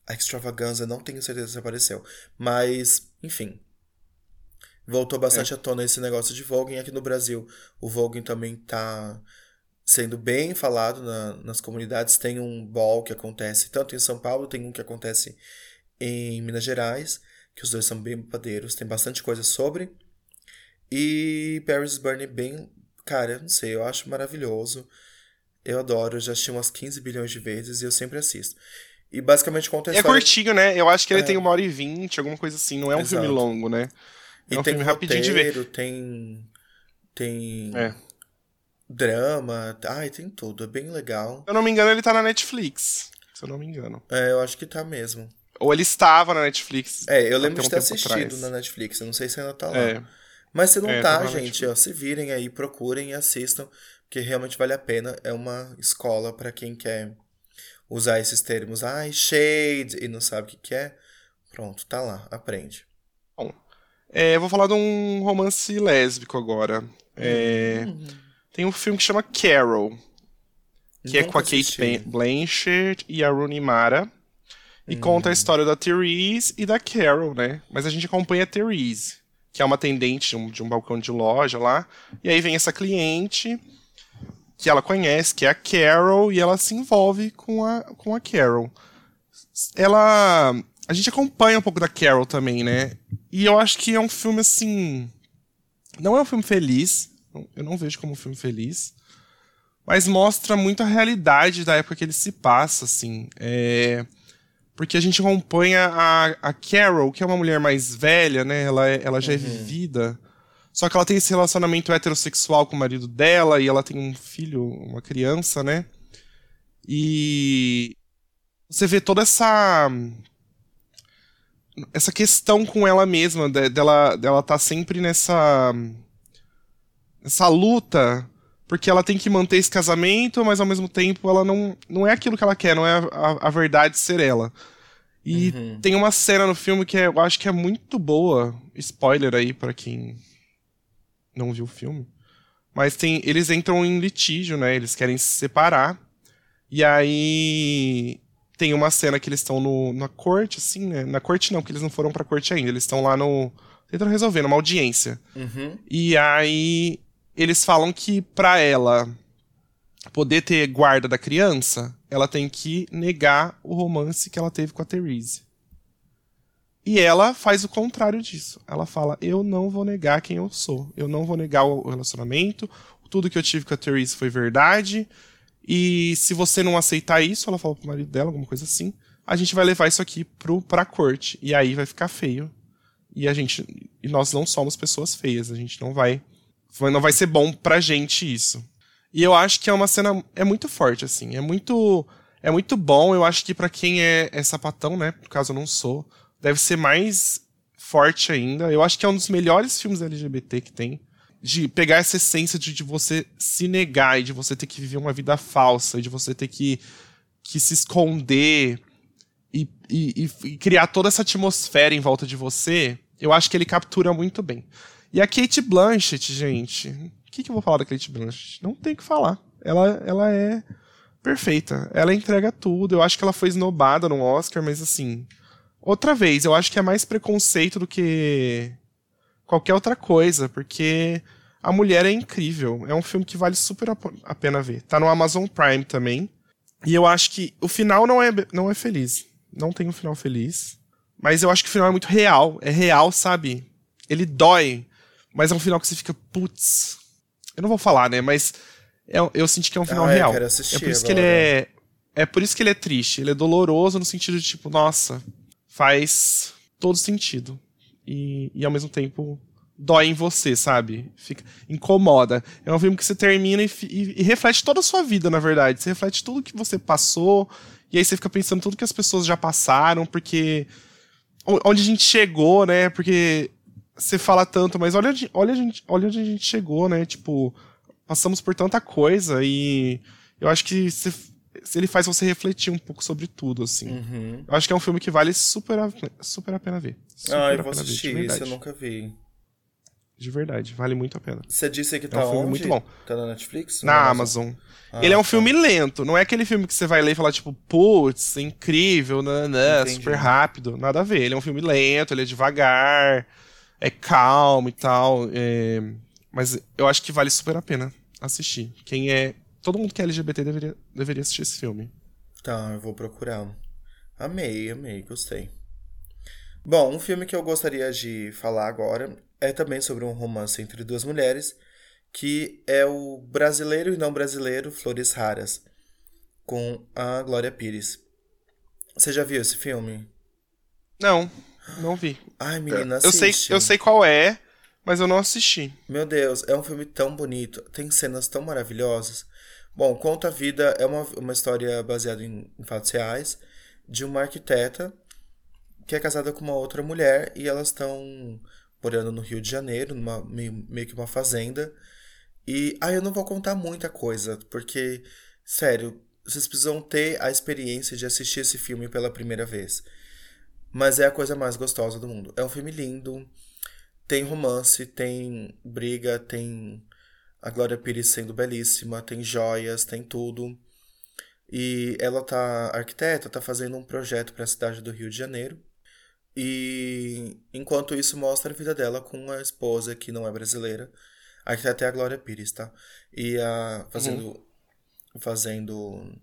Speaker 2: A Extravaganza não tenho certeza se apareceu. Mas, enfim. Voltou bastante é. à tona esse negócio de Vogue. Aqui no Brasil, o Vogue também tá sendo bem falado na, nas comunidades. Tem um ball que acontece tanto em São Paulo, tem um que acontece em Minas Gerais, que os dois são bem padeiros. Tem bastante coisa sobre. E Paris Burning bem. Cara, não sei, eu acho maravilhoso. Eu adoro, eu já assisti umas 15 bilhões de vezes e eu sempre assisto. E basicamente conta a
Speaker 1: é história... É curtinho, né? Eu acho que ele é. tem uma hora e vinte, alguma coisa assim. Não é um Exato. filme longo, né?
Speaker 2: É e um tem filme rapidinho de ver. Tem. Tem. É. Drama. Ai, tem tudo. É bem legal.
Speaker 1: Se eu não me engano, ele tá na Netflix. Se eu não me engano.
Speaker 2: É, eu acho que tá mesmo.
Speaker 1: Ou ele estava na Netflix.
Speaker 2: É, eu lembro um de ter assistido atrás. na Netflix. Eu não sei se ainda tá lá. É. Mas se não é, tá, gente, ó, se virem aí, procurem e assistam. Porque realmente vale a pena. É uma escola para quem quer usar esses termos, ai, shade, e não sabe o que, que é, pronto, tá lá, aprende.
Speaker 1: Bom, é, eu vou falar de um romance lésbico agora. É, hum. Tem um filme que chama Carol, que é com a Kate Blanchett e a Rooney Mara. E hum. conta a história da Therese e da Carol, né? Mas a gente acompanha a Therese, que é uma atendente de um, de um balcão de loja lá. E aí vem essa cliente que ela conhece, que é a Carol, e ela se envolve com a, com a Carol. Ela. A gente acompanha um pouco da Carol também, né? E eu acho que é um filme assim. Não é um filme feliz. Eu não vejo como um filme feliz. Mas mostra muito a realidade da época que ele se passa, assim. É... Porque a gente acompanha a, a Carol, que é uma mulher mais velha, né? Ela, é, ela já é uhum. é vivida só que ela tem esse relacionamento heterossexual com o marido dela e ela tem um filho, uma criança, né? E você vê toda essa essa questão com ela mesma, dela dela tá sempre nessa essa luta, porque ela tem que manter esse casamento, mas ao mesmo tempo ela não não é aquilo que ela quer, não é a, a verdade ser ela. E uhum. tem uma cena no filme que é, eu acho que é muito boa, spoiler aí para quem não viu o filme. Mas tem, eles entram em litígio, né? Eles querem se separar. E aí tem uma cena que eles estão no, na corte, assim, né? Na corte não, que eles não foram pra corte ainda. Eles estão lá no. Tentando resolver, numa audiência.
Speaker 2: Uhum.
Speaker 1: E aí eles falam que pra ela poder ter guarda da criança, ela tem que negar o romance que ela teve com a Therese. E ela faz o contrário disso. Ela fala: Eu não vou negar quem eu sou. Eu não vou negar o relacionamento. Tudo que eu tive com a Therese foi verdade. E se você não aceitar isso, ela fala pro marido dela, alguma coisa assim, a gente vai levar isso aqui pro, pra corte. E aí vai ficar feio. E a gente. E nós não somos pessoas feias. A gente não vai. Não vai ser bom pra gente isso. E eu acho que é uma cena. É muito forte, assim. É muito. É muito bom. Eu acho que para quem é, é sapatão, né? Por caso eu não sou deve ser mais forte ainda. Eu acho que é um dos melhores filmes LGBT que tem. De pegar essa essência de, de você se negar e de você ter que viver uma vida falsa, de você ter que, que se esconder e, e, e criar toda essa atmosfera em volta de você. Eu acho que ele captura muito bem. E a Kate Blanchett, gente. O que, que eu vou falar da Kate Blanchett? Não tem o que falar. Ela, ela é perfeita. Ela entrega tudo. Eu acho que ela foi esnobada no Oscar, mas assim. Outra vez, eu acho que é mais preconceito do que qualquer outra coisa, porque a mulher é incrível. É um filme que vale super a pena ver. Tá no Amazon Prime também. E eu acho que o final não é, não é feliz. Não tem um final feliz. Mas eu acho que o final é muito real. É real, sabe? Ele dói. Mas é um final que você fica, putz. Eu não vou falar, né? Mas é, eu senti que é um final
Speaker 2: ah,
Speaker 1: real.
Speaker 2: é por
Speaker 1: isso
Speaker 2: agora.
Speaker 1: que ele é. É por isso que ele é triste. Ele é doloroso no sentido de, tipo, nossa, faz todo sentido. E, e ao mesmo tempo dói em você, sabe? Fica, incomoda. É um filme que você termina e, e, e, reflete toda a sua vida, na verdade. Você reflete tudo que você passou, e aí você fica pensando tudo que as pessoas já passaram, porque. Onde a gente chegou, né? Porque você fala tanto, mas olha, olha, gente, olha onde a gente chegou, né? Tipo, passamos por tanta coisa e eu acho que você ele faz você refletir um pouco sobre tudo, assim.
Speaker 2: Uhum.
Speaker 1: Eu acho que é um filme que vale super a, super a pena ver. Super
Speaker 2: ah, eu vou assistir ver, isso, eu nunca vi.
Speaker 1: De verdade, vale muito a pena.
Speaker 2: Você disse que tá é um filme
Speaker 1: onde? muito bom.
Speaker 2: Tá na Netflix?
Speaker 1: Na Amazon. Amazon. Ah, ele é um tá. filme lento, não é aquele filme que você vai ler e falar, tipo, putz, incrível, nanã, super rápido. Nada a ver. Ele é um filme lento, ele é devagar, é calmo e tal. É... Mas eu acho que vale super a pena assistir. Quem é todo mundo que é LGBT deveria, deveria assistir esse filme.
Speaker 2: Tá, eu vou procurar. Amei, amei, gostei. Bom, um filme que eu gostaria de falar agora é também sobre um romance entre duas mulheres, que é o brasileiro e não brasileiro Flores Raras, com a Glória Pires. Você já viu esse filme?
Speaker 1: Não, não vi.
Speaker 2: Ai, menina,
Speaker 1: assiste. Eu sei, eu sei qual é, mas eu não assisti.
Speaker 2: Meu Deus, é um filme tão bonito, tem cenas tão maravilhosas. Bom, Conta a Vida é uma, uma história baseada em, em fatos reais de uma arquiteta que é casada com uma outra mulher e elas estão morando no Rio de Janeiro, numa meio, meio que uma fazenda. E aí ah, eu não vou contar muita coisa, porque, sério, vocês precisam ter a experiência de assistir esse filme pela primeira vez. Mas é a coisa mais gostosa do mundo. É um filme lindo, tem romance, tem briga, tem a Glória Pires sendo belíssima, tem joias, tem tudo. E ela tá arquiteta, tá fazendo um projeto para a cidade do Rio de Janeiro. E enquanto isso mostra a vida dela com a esposa que não é brasileira. A arquiteta é a Glória Pires, tá? E a fazendo uhum. fazendo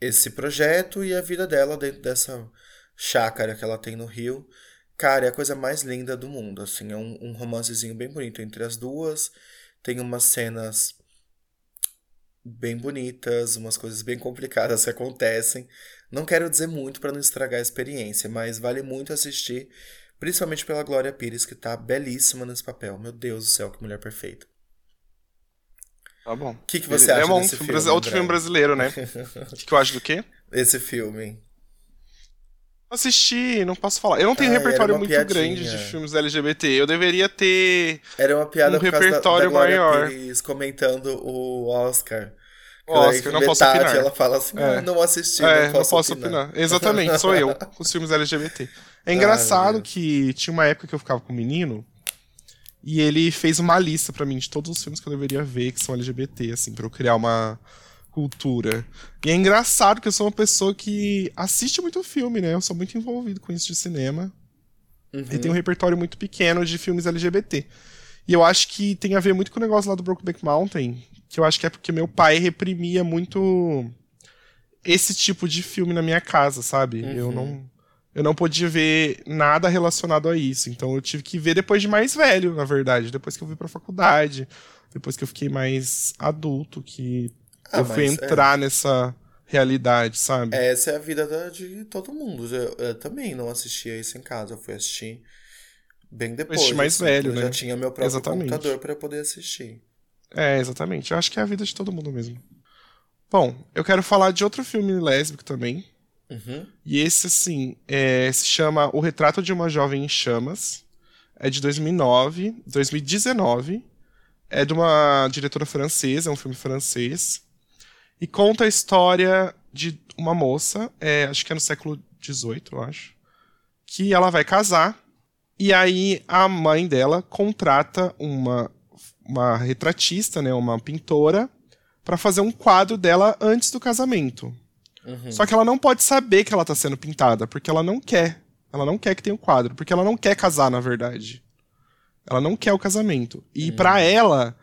Speaker 2: esse projeto e a vida dela dentro dessa chácara que ela tem no Rio. Cara, é a coisa mais linda do mundo, assim, é um, um romancezinho bem bonito entre as duas tem umas cenas bem bonitas, umas coisas bem complicadas que acontecem. Não quero dizer muito para não estragar a experiência, mas vale muito assistir, principalmente pela Glória Pires, que tá belíssima nesse papel. Meu Deus do céu, que mulher perfeita.
Speaker 1: Tá bom.
Speaker 2: O que, que você Ele acha é desse filme?
Speaker 1: filme outro filme brasileiro, né? O que, que eu acho do quê?
Speaker 2: Esse filme
Speaker 1: assisti, não posso falar. Eu não tenho Ai, repertório muito piadinha. grande de filmes LGBT. Eu deveria ter
Speaker 2: era uma piada
Speaker 1: um repertório da, da maior.
Speaker 2: Pires comentando o Oscar.
Speaker 1: Oscar, não posso opinar.
Speaker 2: Ela fala assim, é. Ah, não assisti,
Speaker 1: é,
Speaker 2: não posso,
Speaker 1: não posso opinar. opinar. Exatamente, sou eu, com os filmes LGBT. É engraçado Ai, que tinha uma época que eu ficava com um menino e ele fez uma lista para mim de todos os filmes que eu deveria ver que são LGBT, assim, pra eu criar uma cultura. E é engraçado que eu sou uma pessoa que assiste muito filme, né? Eu sou muito envolvido com isso de cinema. Uhum. E tem um repertório muito pequeno de filmes LGBT. E eu acho que tem a ver muito com o negócio lá do Brokeback Mountain, que eu acho que é porque meu pai reprimia muito esse tipo de filme na minha casa, sabe? Uhum. Eu não eu não podia ver nada relacionado a isso. Então eu tive que ver depois de mais velho, na verdade. Depois que eu fui pra faculdade, depois que eu fiquei mais adulto, que ah, eu fui é. entrar é... nessa realidade, sabe?
Speaker 2: Essa é a vida de todo mundo. Eu, eu, também não assistia isso em casa, eu fui assistir bem depois.
Speaker 1: Eu mais assim, velho, né?
Speaker 2: Já tinha meu próprio exatamente. computador para poder assistir.
Speaker 1: É, exatamente. Eu acho que é a vida de todo mundo mesmo. Bom, eu quero falar de outro filme lésbico também,
Speaker 2: Uhum.
Speaker 1: E esse, assim, é, se chama O Retrato de uma Jovem em Chamas. É de 2009, 2019. É de uma diretora francesa, é um filme francês. E conta a história de uma moça, é, acho que é no século XVIII, eu acho. Que ela vai casar. E aí a mãe dela contrata uma, uma retratista, né, uma pintora, para fazer um quadro dela antes do casamento. Uhum. Só que ela não pode saber que ela tá sendo pintada, porque ela não quer. Ela não quer que tenha o um quadro, porque ela não quer casar, na verdade. Ela não quer o casamento. E uhum. para ela,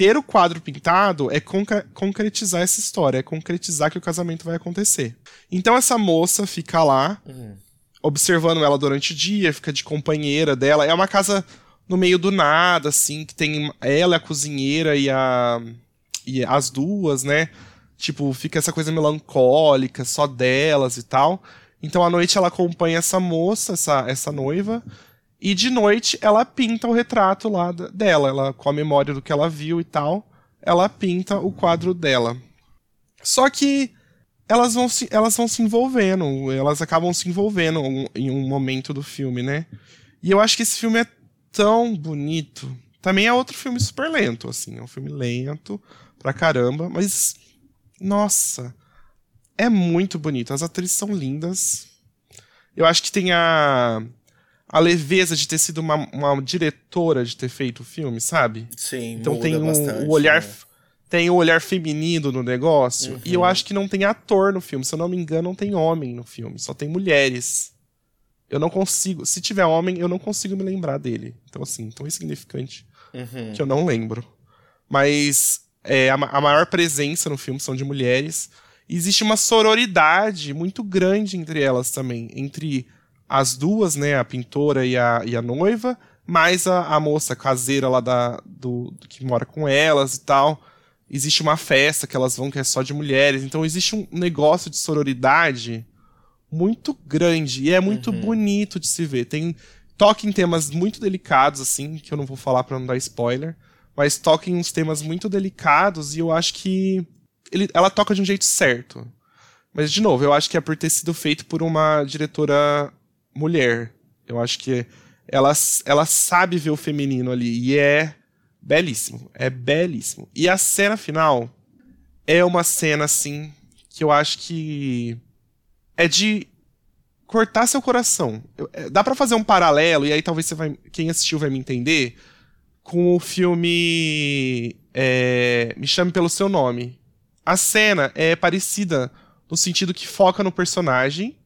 Speaker 1: ter o quadro pintado é conca concretizar essa história, é concretizar que o casamento vai acontecer. Então essa moça fica lá, uhum. observando ela durante o dia, fica de companheira dela. É uma casa no meio do nada, assim, que tem ela, a cozinheira e a. e as duas, né? Tipo, fica essa coisa melancólica, só delas e tal. Então à noite ela acompanha essa moça, essa, essa noiva, e de noite ela pinta o retrato lá dela. Ela, com a memória do que ela viu e tal, ela pinta o quadro dela. Só que elas vão se, elas vão se envolvendo, elas acabam se envolvendo em um momento do filme, né? E eu acho que esse filme é tão bonito. Também é outro filme super lento, assim, é um filme lento pra caramba, mas nossa, é muito bonito. As atrizes são lindas. Eu acho que tem a, a leveza de ter sido uma, uma diretora de ter feito o filme, sabe?
Speaker 2: Sim,
Speaker 1: Então tem um, bastante, o olhar. Né? Tem o olhar feminino no negócio. Uhum. E eu acho que não tem ator no filme. Se eu não me engano, não tem homem no filme. Só tem mulheres. Eu não consigo. Se tiver homem, eu não consigo me lembrar dele. Então, assim, tão insignificante uhum. que eu não lembro. Mas é, a, a maior presença no filme são de mulheres. E existe uma sororidade muito grande entre elas também. Entre as duas, né? A pintora e a, e a noiva, mais a, a moça caseira lá da, do, do, que mora com elas e tal. Existe uma festa que elas vão que é só de mulheres. Então existe um negócio de sororidade muito grande. E é muito uhum. bonito de se ver. Tem toque em temas muito delicados, assim, que eu não vou falar para não dar spoiler mas toca em uns temas muito delicados e eu acho que ele, ela toca de um jeito certo. Mas, de novo, eu acho que é por ter sido feito por uma diretora mulher. Eu acho que ela, ela sabe ver o feminino ali e é belíssimo. É belíssimo. E a cena final é uma cena, assim, que eu acho que é de cortar seu coração. É, dá para fazer um paralelo, e aí talvez você vai, quem assistiu vai me entender com o filme é, Me Chame Pelo Seu Nome. A cena é parecida no sentido que foca no personagem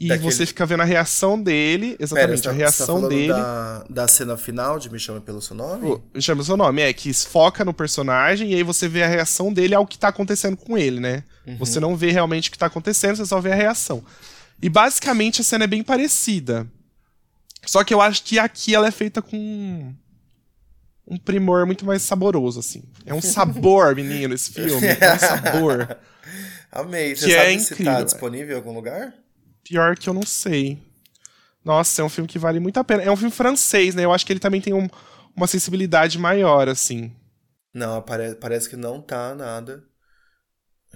Speaker 1: e Daquele... você fica vendo a reação dele, exatamente, Pera, a reação tá dele.
Speaker 2: Da, da cena final de Me Chame Pelo Seu Nome? O,
Speaker 1: Me Chame Pelo Seu Nome, é, que foca no personagem e aí você vê a reação dele ao que tá acontecendo com ele, né? Uhum. Você não vê realmente o que tá acontecendo, você só vê a reação. E basicamente a cena é bem parecida. Só que eu acho que aqui ela é feita com um primor muito mais saboroso, assim. É um sabor, menino, esse filme. É um sabor.
Speaker 2: Amei. Você que sabe é se tá incrível, tá disponível em algum lugar?
Speaker 1: Pior que eu não sei. Nossa, é um filme que vale muito a pena. É um filme francês, né? Eu acho que ele também tem um, uma sensibilidade maior, assim.
Speaker 2: Não, parece, parece que não tá nada.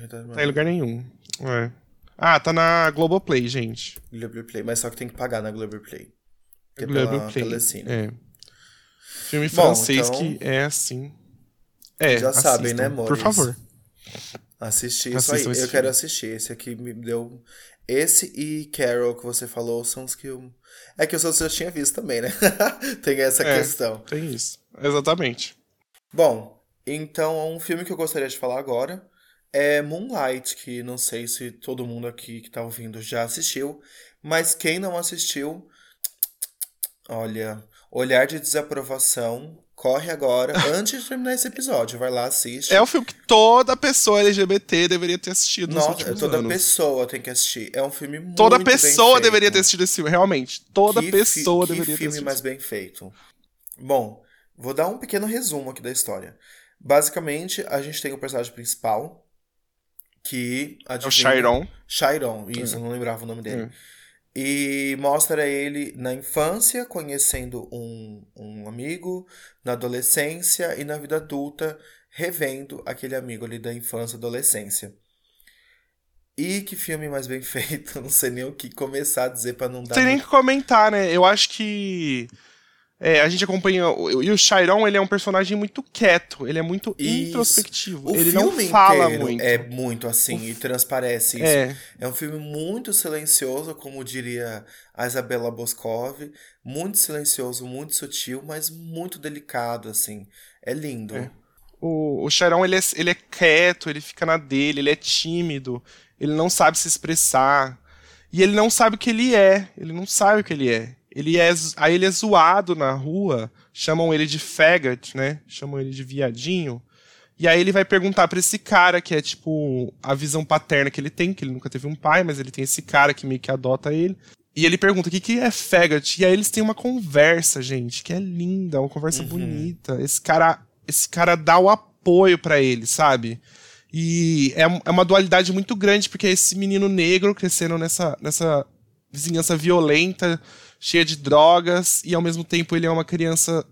Speaker 1: Tá em lugar nenhum. É. Ah, tá na Globoplay, gente.
Speaker 2: Globoplay, mas só que tem que pagar na Globoplay.
Speaker 1: Que é Globoplay. Pela, pela É. Filme francês Bom, então, que é assim. É,
Speaker 2: já assistam, sabem, né, amor?
Speaker 1: Por favor.
Speaker 2: Assistir isso aí. Eu filme. quero assistir. Esse aqui me deu. Esse e Carol que você falou são os que eu. É que os outros eu tinha visto também, né? tem essa é, questão.
Speaker 1: Tem isso. Exatamente.
Speaker 2: Bom, então um filme que eu gostaria de falar agora é Moonlight, que não sei se todo mundo aqui que tá ouvindo já assistiu, mas quem não assistiu, olha, Olhar de desaprovação corre agora, antes de terminar esse episódio. Vai lá, assiste.
Speaker 1: É o filme que toda pessoa LGBT deveria ter assistido nos
Speaker 2: Nossa, toda
Speaker 1: anos.
Speaker 2: pessoa tem que assistir. É um filme muito
Speaker 1: Toda pessoa deveria ter assistido esse filme, realmente. Toda
Speaker 2: Que
Speaker 1: pessoa
Speaker 2: que
Speaker 1: deveria ter
Speaker 2: filme
Speaker 1: assistido.
Speaker 2: mais bem feito. Bom, vou dar um pequeno resumo aqui da história. Basicamente, a gente tem o personagem principal, que...
Speaker 1: É o
Speaker 2: adivinha-
Speaker 1: Chiron.
Speaker 2: Chiron, isso, eu não lembrava o nome dele.
Speaker 1: É.
Speaker 2: E mostra ele na infância, conhecendo um, um amigo, na adolescência e na vida adulta, revendo aquele amigo ali da infância e adolescência. E que filme mais bem feito, não sei nem o que começar a dizer pra não dar.
Speaker 1: Tem nem
Speaker 2: muito-
Speaker 1: que comentar, né? Eu acho que. É, a gente acompanha. o- E o Chiron, ele é um personagem muito quieto, ele é muito
Speaker 2: Isso.
Speaker 1: introspectivo.
Speaker 2: O
Speaker 1: ele não fala muito.
Speaker 2: é muito assim e transparece isso.
Speaker 1: É,
Speaker 2: É um filme muito silencioso, como diria a Isabela Boscov. Muito silencioso, muito sutil, mas muito delicado, assim. É lindo.
Speaker 1: É. o, o Chiron, ele é, ele é quieto, ele fica na dele, ele é tímido, ele não sabe se expressar. E ele não sabe o que ele é. Ele não sabe o que ele é. Ele é. Aí ele é zoado na rua, chamam ele de faggot, né? Chamam ele de viadinho. E aí ele vai perguntar pra esse cara, que é tipo a visão paterna que ele tem, que ele nunca teve um pai, mas ele tem esse cara que meio que adota ele. E ele pergunta o que, que é faggot. E aí eles têm uma conversa, gente, que é linda, uma conversa
Speaker 2: Uhum.
Speaker 1: bonita. Esse cara, esse cara dá o apoio pra ele, sabe? E é, é uma dualidade muito grande, porque é esse menino negro crescendo nessa, nessa vizinhança violenta, cheia de drogas, e ao mesmo tempo ele é uma criança.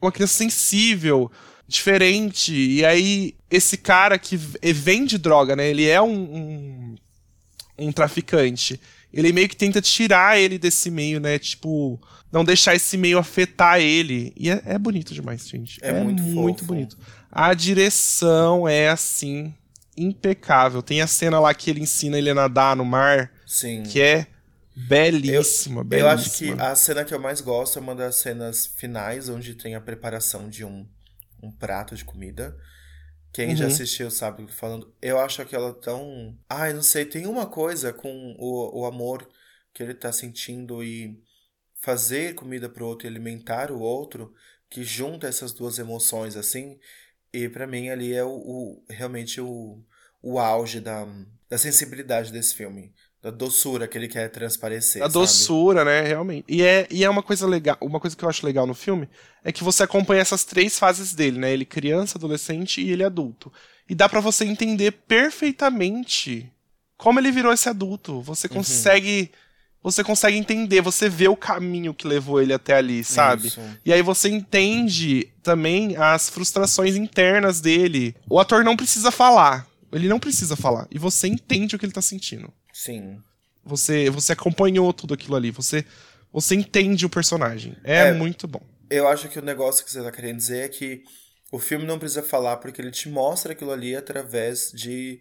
Speaker 1: Uma criança sensível, diferente. E aí, esse cara que vende droga, né? Ele é um, um, um traficante. Ele meio que tenta tirar ele desse meio, né? Tipo, não deixar esse meio afetar ele. E é, é bonito demais, gente.
Speaker 2: É muito fofo.
Speaker 1: bonito. A direção é assim, impecável. Tem a cena lá que ele ensina ele a nadar no mar,
Speaker 2: Sim.
Speaker 1: que é belíssima,
Speaker 2: Eu
Speaker 1: belíssima.
Speaker 2: acho que a cena que eu mais gosto é uma das cenas finais, onde tem a preparação de um, um prato de comida. Quem já
Speaker 1: Uhum.
Speaker 2: assistiu sabe o que eu tô falando. Eu acho aquela tão. Ai, não sei, tem uma coisa com o, o amor que ele tá sentindo e fazer comida pro outro e alimentar o outro, que junta essas duas emoções assim. E pra mim ali é o, o- realmente o, o auge da, da sensibilidade desse filme. Da doçura que ele quer transparecer.
Speaker 1: A
Speaker 2: sabe?
Speaker 1: doçura, né, realmente. E é, e é uma coisa legal, uma coisa que eu acho legal no filme é que você acompanha essas três fases dele, né? Ele criança, adolescente e ele adulto. E dá pra você entender perfeitamente como ele virou esse adulto. Você
Speaker 2: Uhum.
Speaker 1: consegue você consegue entender, você vê o caminho que levou ele até ali, sabe?
Speaker 2: Isso.
Speaker 1: E aí você entende também as frustrações internas dele. O ator não precisa falar. Ele não precisa falar. E você entende o que ele tá sentindo.
Speaker 2: Sim.
Speaker 1: Você, você acompanhou tudo aquilo ali. Você, você entende o personagem. É,
Speaker 2: É.
Speaker 1: muito bom.
Speaker 2: Eu acho que o negócio que você tá querendo dizer é que o filme não precisa falar porque ele te mostra aquilo ali através de,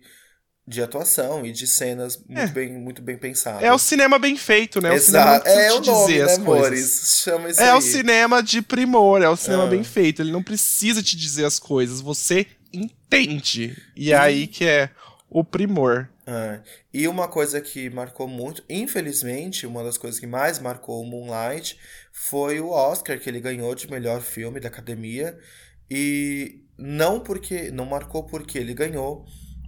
Speaker 2: de atuação e de cenas muito, bem, muito bem pensadas.
Speaker 1: É o cinema bem feito, né? O cinema
Speaker 2: Exato. É o nome,
Speaker 1: dizer
Speaker 2: né,
Speaker 1: as coisas.
Speaker 2: Chama isso
Speaker 1: É
Speaker 2: aí.
Speaker 1: o cinema de primor, é o cinema
Speaker 2: Ah.
Speaker 1: bem feito. Ele não precisa te dizer as coisas, você entende. E é aí que é o primor.
Speaker 2: É. E uma coisa que marcou muito, infelizmente, uma das coisas que mais marcou o Moonlight foi o Oscar que ele ganhou de melhor filme da academia. E não porque. Não marcou porque ele ganhou,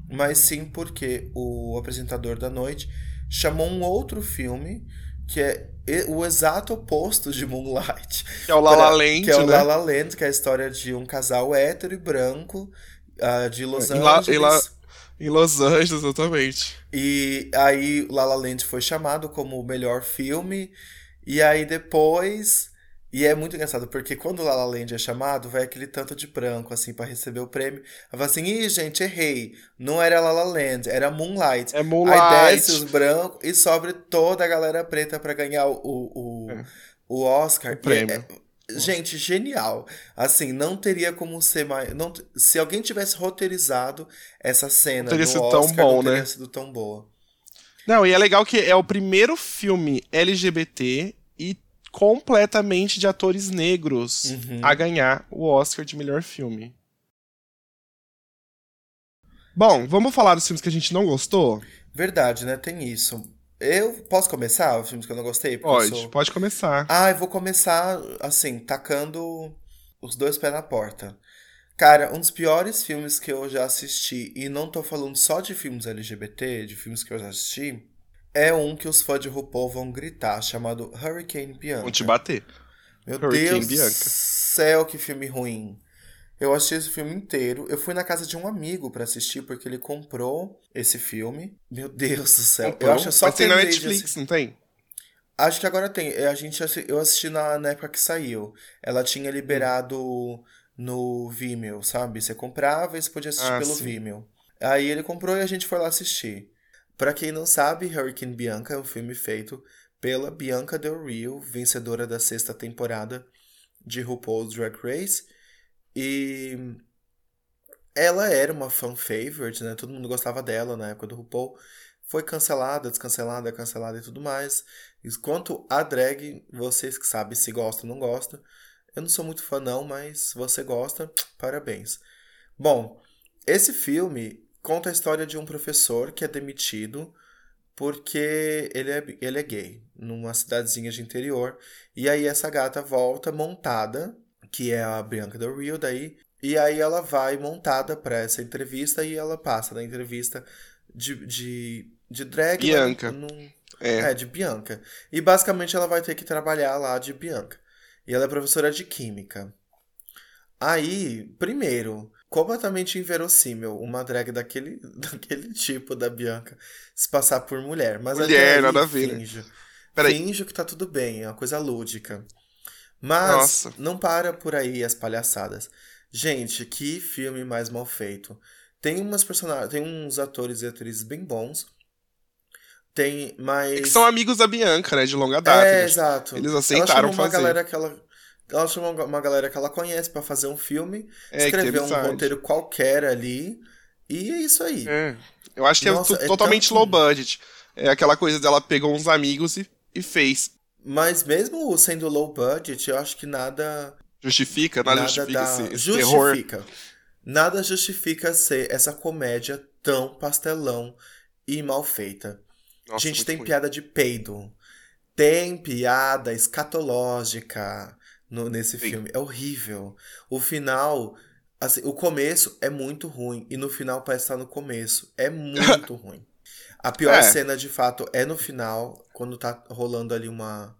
Speaker 2: mas sim porque o apresentador da noite chamou um outro filme que é e- o exato oposto de Moonlight.
Speaker 1: Que é o La La Land,
Speaker 2: que é o
Speaker 1: né?
Speaker 2: La La Land, que é a história de um casal hétero e branco ah, de Los
Speaker 1: La-
Speaker 2: Angeles.
Speaker 1: em La- Em Los Angeles, exatamente.
Speaker 2: E aí La La Land foi chamado como o melhor filme. E aí depois. E é muito engraçado, porque quando La La Land é chamado, vai aquele tanto de branco, assim, pra receber o prêmio. Aí fala assim, ih, gente, errei. Não era La La Land, era Moonlight.
Speaker 1: É
Speaker 2: Aí
Speaker 1: Moonlight.
Speaker 2: desce os brancos e sobra toda a galera preta pra ganhar o, o, o,
Speaker 1: É.
Speaker 2: o Oscar.
Speaker 1: O prêmio.
Speaker 2: É- Gente, genial. Assim, não teria como ser mais. Não, se alguém tivesse roteirizado essa cena
Speaker 1: Não teria sido tão
Speaker 2: Oscar,
Speaker 1: bom,
Speaker 2: não teria
Speaker 1: né?
Speaker 2: sido tão boa.
Speaker 1: Não, e é legal que é o primeiro filme LGBT e completamente de atores negros
Speaker 2: Uhum.
Speaker 1: a ganhar o Oscar de melhor filme. Bom, vamos falar dos filmes que a gente não gostou?
Speaker 2: Verdade, né? Tem isso. Eu posso começar os filmes que eu não gostei?
Speaker 1: Pode,
Speaker 2: sou-
Speaker 1: pode começar.
Speaker 2: Ah, eu vou começar, assim, tacando os dois pés na porta. Cara, um dos piores filmes que eu já assisti, e não tô falando só de filmes LGBT, de filmes que eu já assisti, é um que os fãs de RuPaul vão gritar, chamado Hurricane Bianca.
Speaker 1: Vão te bater.
Speaker 2: Meu
Speaker 1: Hurricane
Speaker 2: Deus
Speaker 1: Bianca.
Speaker 2: do céu, que filme ruim. Eu assisti esse filme inteiro. Eu fui na casa de um amigo pra assistir, porque ele comprou esse filme. Meu Deus do céu. Eu acho só
Speaker 1: Mas tem na Netflix, não tem?
Speaker 2: Acho que agora tem. É, A gente, eu assisti na, na época que saiu. Ela tinha liberado no Vimeo, sabe? Você comprava e você podia assistir
Speaker 1: Ah,
Speaker 2: pelo
Speaker 1: sim.
Speaker 2: Vimeo. Aí ele comprou e a gente foi lá assistir. Pra quem não sabe, Hurricane Bianca é um filme feito pela Bianca Del Rio, vencedora da sexta temporada de RuPaul's Drag Race. E ela era uma fan favorite, né? Todo mundo gostava dela na época do RuPaul. Foi cancelada, descancelada, cancelada e tudo mais. E Quanto a drag, vocês que sabem se gosta ou não gosta. Eu não sou muito fã não, mas se você gosta, parabéns. Bom, esse filme conta a história de um professor que é demitido porque ele é, ele é gay, numa cidadezinha de interior. E aí essa gata volta montada, que é a Bianca Del Rio daí, e aí ela vai montada pra essa entrevista e ela passa na entrevista de, de, de drag.
Speaker 1: Bianca.
Speaker 2: num-
Speaker 1: É.
Speaker 2: é, de Bianca. E basicamente ela vai ter que trabalhar lá de Bianca. E ela é professora de química. Aí, primeiro, completamente inverossímil uma drag daquele, daquele tipo da Bianca se passar por mulher. Mas
Speaker 1: Mulher,
Speaker 2: aí,
Speaker 1: nada a ver, né?
Speaker 2: finjo.
Speaker 1: Peraí.
Speaker 2: Finjo que tá tudo bem, é uma coisa lúdica. Mas
Speaker 1: Nossa.
Speaker 2: não para por aí as palhaçadas. Gente, que filme mais mal feito. Tem umas personagens, tem uns atores e atrizes bem bons. Tem, mas
Speaker 1: É que são amigos da Bianca, né? De longa data.
Speaker 2: é,
Speaker 1: Eles-
Speaker 2: exato.
Speaker 1: Eles
Speaker 2: ela
Speaker 1: aceitaram
Speaker 2: uma
Speaker 1: fazer.
Speaker 2: galera que ela ela chama uma- uma galera que ela conhece pra fazer um filme,
Speaker 1: É, que
Speaker 2: escrever um roteiro qualquer ali e é isso aí.
Speaker 1: É. Eu acho que
Speaker 2: Nossa,
Speaker 1: é, tu-
Speaker 2: é
Speaker 1: totalmente
Speaker 2: tanto-
Speaker 1: low budget. É aquela coisa dela pegou uns amigos e, e fez.
Speaker 2: Mas mesmo sendo low budget, eu acho que nada
Speaker 1: Justifica, nada,
Speaker 2: nada
Speaker 1: justifica
Speaker 2: dá
Speaker 1: esse, esse terror.
Speaker 2: justifica. Nada justifica ser essa comédia tão pastelão e mal feita.
Speaker 1: Nossa,
Speaker 2: Gente, tem
Speaker 1: ruim.
Speaker 2: piada de peido. Tem piada escatológica no, nesse
Speaker 1: Sim.
Speaker 2: filme. É horrível. O final. Assim, o começo é muito ruim. E no final parece estar no começo. É muito ruim. A pior
Speaker 1: É.
Speaker 2: cena, de fato, é no final, quando tá rolando ali uma,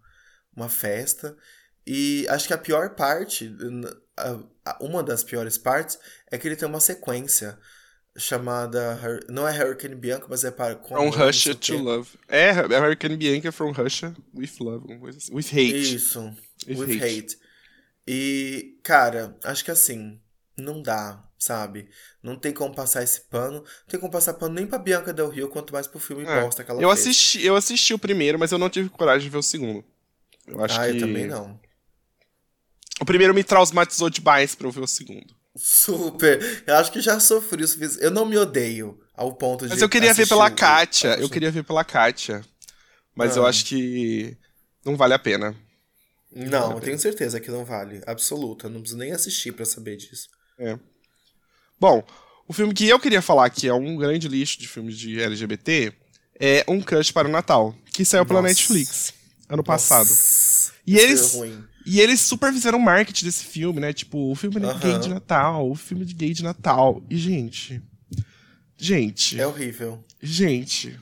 Speaker 2: uma festa. E acho que a pior parte, uma das piores partes, é que ele tem uma sequência chamada. Não é Hurricane Bianca, mas é para. com
Speaker 1: From Russia to Love. É, American Bianca from Russia with love. assim. With hate.
Speaker 2: Isso,
Speaker 1: With
Speaker 2: with,
Speaker 1: hate.
Speaker 2: hate. E, cara, acho que assim, não dá, sabe? Não tem como passar esse pano. Não tem como passar pano nem pra Bianca Del Rio, quanto mais pro filme
Speaker 1: É,
Speaker 2: bosta que ela
Speaker 1: eu
Speaker 2: fez.
Speaker 1: assisti, eu assisti o primeiro, mas eu não tive coragem de ver o segundo. Eu acho
Speaker 2: ah,
Speaker 1: que
Speaker 2: eu também não.
Speaker 1: o primeiro me traumatizou demais pra eu ver o segundo.
Speaker 2: Super. Eu acho que já sofri o suficiente. Eu não me odeio ao ponto de.
Speaker 1: Mas eu queria ver pela
Speaker 2: o-
Speaker 1: Kátia, eu queria ver pela Kátia. Mas eu
Speaker 2: Ah.
Speaker 1: acho que não vale a pena.
Speaker 2: Não,
Speaker 1: Vale a
Speaker 2: eu tenho certeza que não vale. Absoluta. Não preciso nem assistir pra saber disso.
Speaker 1: Bom, o filme que eu queria falar, que é um grande lixo de filmes de LGBT, é Um Crush para o Natal, que saiu pela
Speaker 2: Nossa.
Speaker 1: Netflix ano passado.
Speaker 2: Nossa,
Speaker 1: E
Speaker 2: isso
Speaker 1: eles-
Speaker 2: é ruim.
Speaker 1: E eles super fizeram marketing desse filme, né? Tipo, o filme
Speaker 2: Aham.
Speaker 1: gay de Natal, o filme de gay de Natal. E, gente. Gente.
Speaker 2: É horrível.
Speaker 1: Gente.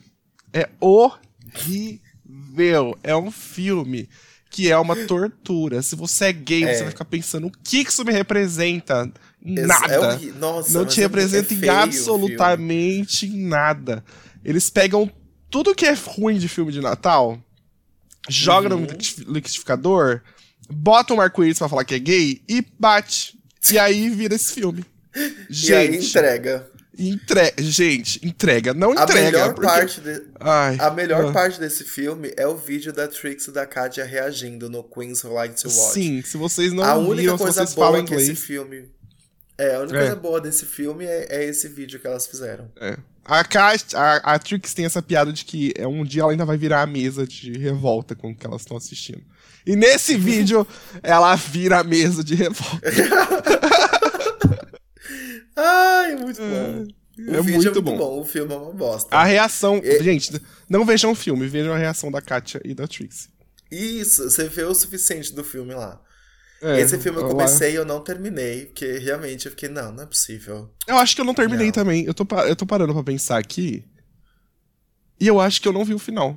Speaker 1: É horrível. É um filme que é uma tortura. Se você é gay,
Speaker 2: É.
Speaker 1: você vai ficar pensando o que que isso me representa? Em
Speaker 2: É
Speaker 1: Nada.
Speaker 2: horri- Nossa,
Speaker 1: Não te
Speaker 2: é-
Speaker 1: representa
Speaker 2: é
Speaker 1: em
Speaker 2: feio o
Speaker 1: absolutamente em nada. Eles pegam tudo que é ruim de filme de Natal, jogam
Speaker 2: Uhum.
Speaker 1: no liquidi- liquidificador, botam um arco-íris pra falar que é gay e bate. E aí vira esse filme.
Speaker 2: E aí
Speaker 1: Gente,
Speaker 2: entrega.
Speaker 1: entrega. Gente, entrega. Não
Speaker 2: A
Speaker 1: entrega.
Speaker 2: melhor,
Speaker 1: porque-
Speaker 2: parte de-
Speaker 1: Ai,
Speaker 2: a melhor
Speaker 1: ah.
Speaker 2: parte desse filme é o vídeo da Trix e da Katia reagindo no Queen's Like to Watch.
Speaker 1: Sim, se vocês não
Speaker 2: a única
Speaker 1: viram, se
Speaker 2: coisa boa que
Speaker 1: inglês.
Speaker 2: esse filme. É, a única
Speaker 1: É.
Speaker 2: coisa boa desse filme é, é esse vídeo que elas fizeram.
Speaker 1: É. A, Kat, a, a Trix tem essa piada de que é um dia ela ainda vai virar a mesa de revolta com o que elas estão assistindo. E nesse vídeo, ela vira a mesa de revolta.
Speaker 2: Ai, muito bom. O
Speaker 1: é
Speaker 2: vídeo
Speaker 1: muito
Speaker 2: é muito
Speaker 1: bom.
Speaker 2: bom. o filme é uma bosta.
Speaker 1: A reação.
Speaker 2: E-
Speaker 1: Gente, não vejam o filme, vejam a reação da Katia e da Trix.
Speaker 2: Isso, você vê o suficiente do filme lá. É, Esse filme eu comecei e eu não terminei, porque realmente eu fiquei, não, não é possível.
Speaker 1: Eu acho que eu não terminei não. também. Eu tô, eu tô parando pra pensar aqui. E eu acho que eu não vi o final.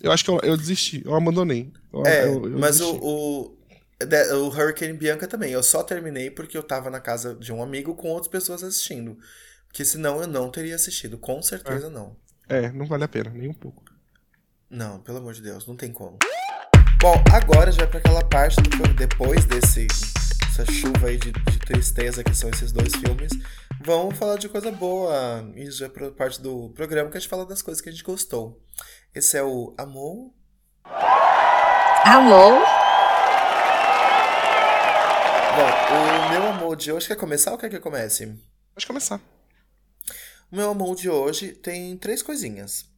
Speaker 1: Eu acho que eu, eu desisti, eu abandonei. Eu,
Speaker 2: é, eu, mas o, o, o Hurricane Bianca também. Eu só terminei porque eu tava na casa de um amigo com outras pessoas assistindo. Porque senão eu não teria assistido. Com certeza
Speaker 1: é.
Speaker 2: não.
Speaker 1: É, não vale a pena, nem um pouco.
Speaker 2: Não, pelo amor de Deus, não tem como. Bom, agora já é pra aquela parte do depois desse essa chuva aí de, de, tristeza que são esses dois filmes, vamos falar de coisa boa. Isso já é parte do programa que a gente fala das coisas que a gente gostou. Esse é o Amor.
Speaker 3: Amor.
Speaker 2: Bom, o meu amor de hoje quer começar ou quer que eu comece?
Speaker 1: Pode começar.
Speaker 2: O meu amor de hoje tem três coisinhas.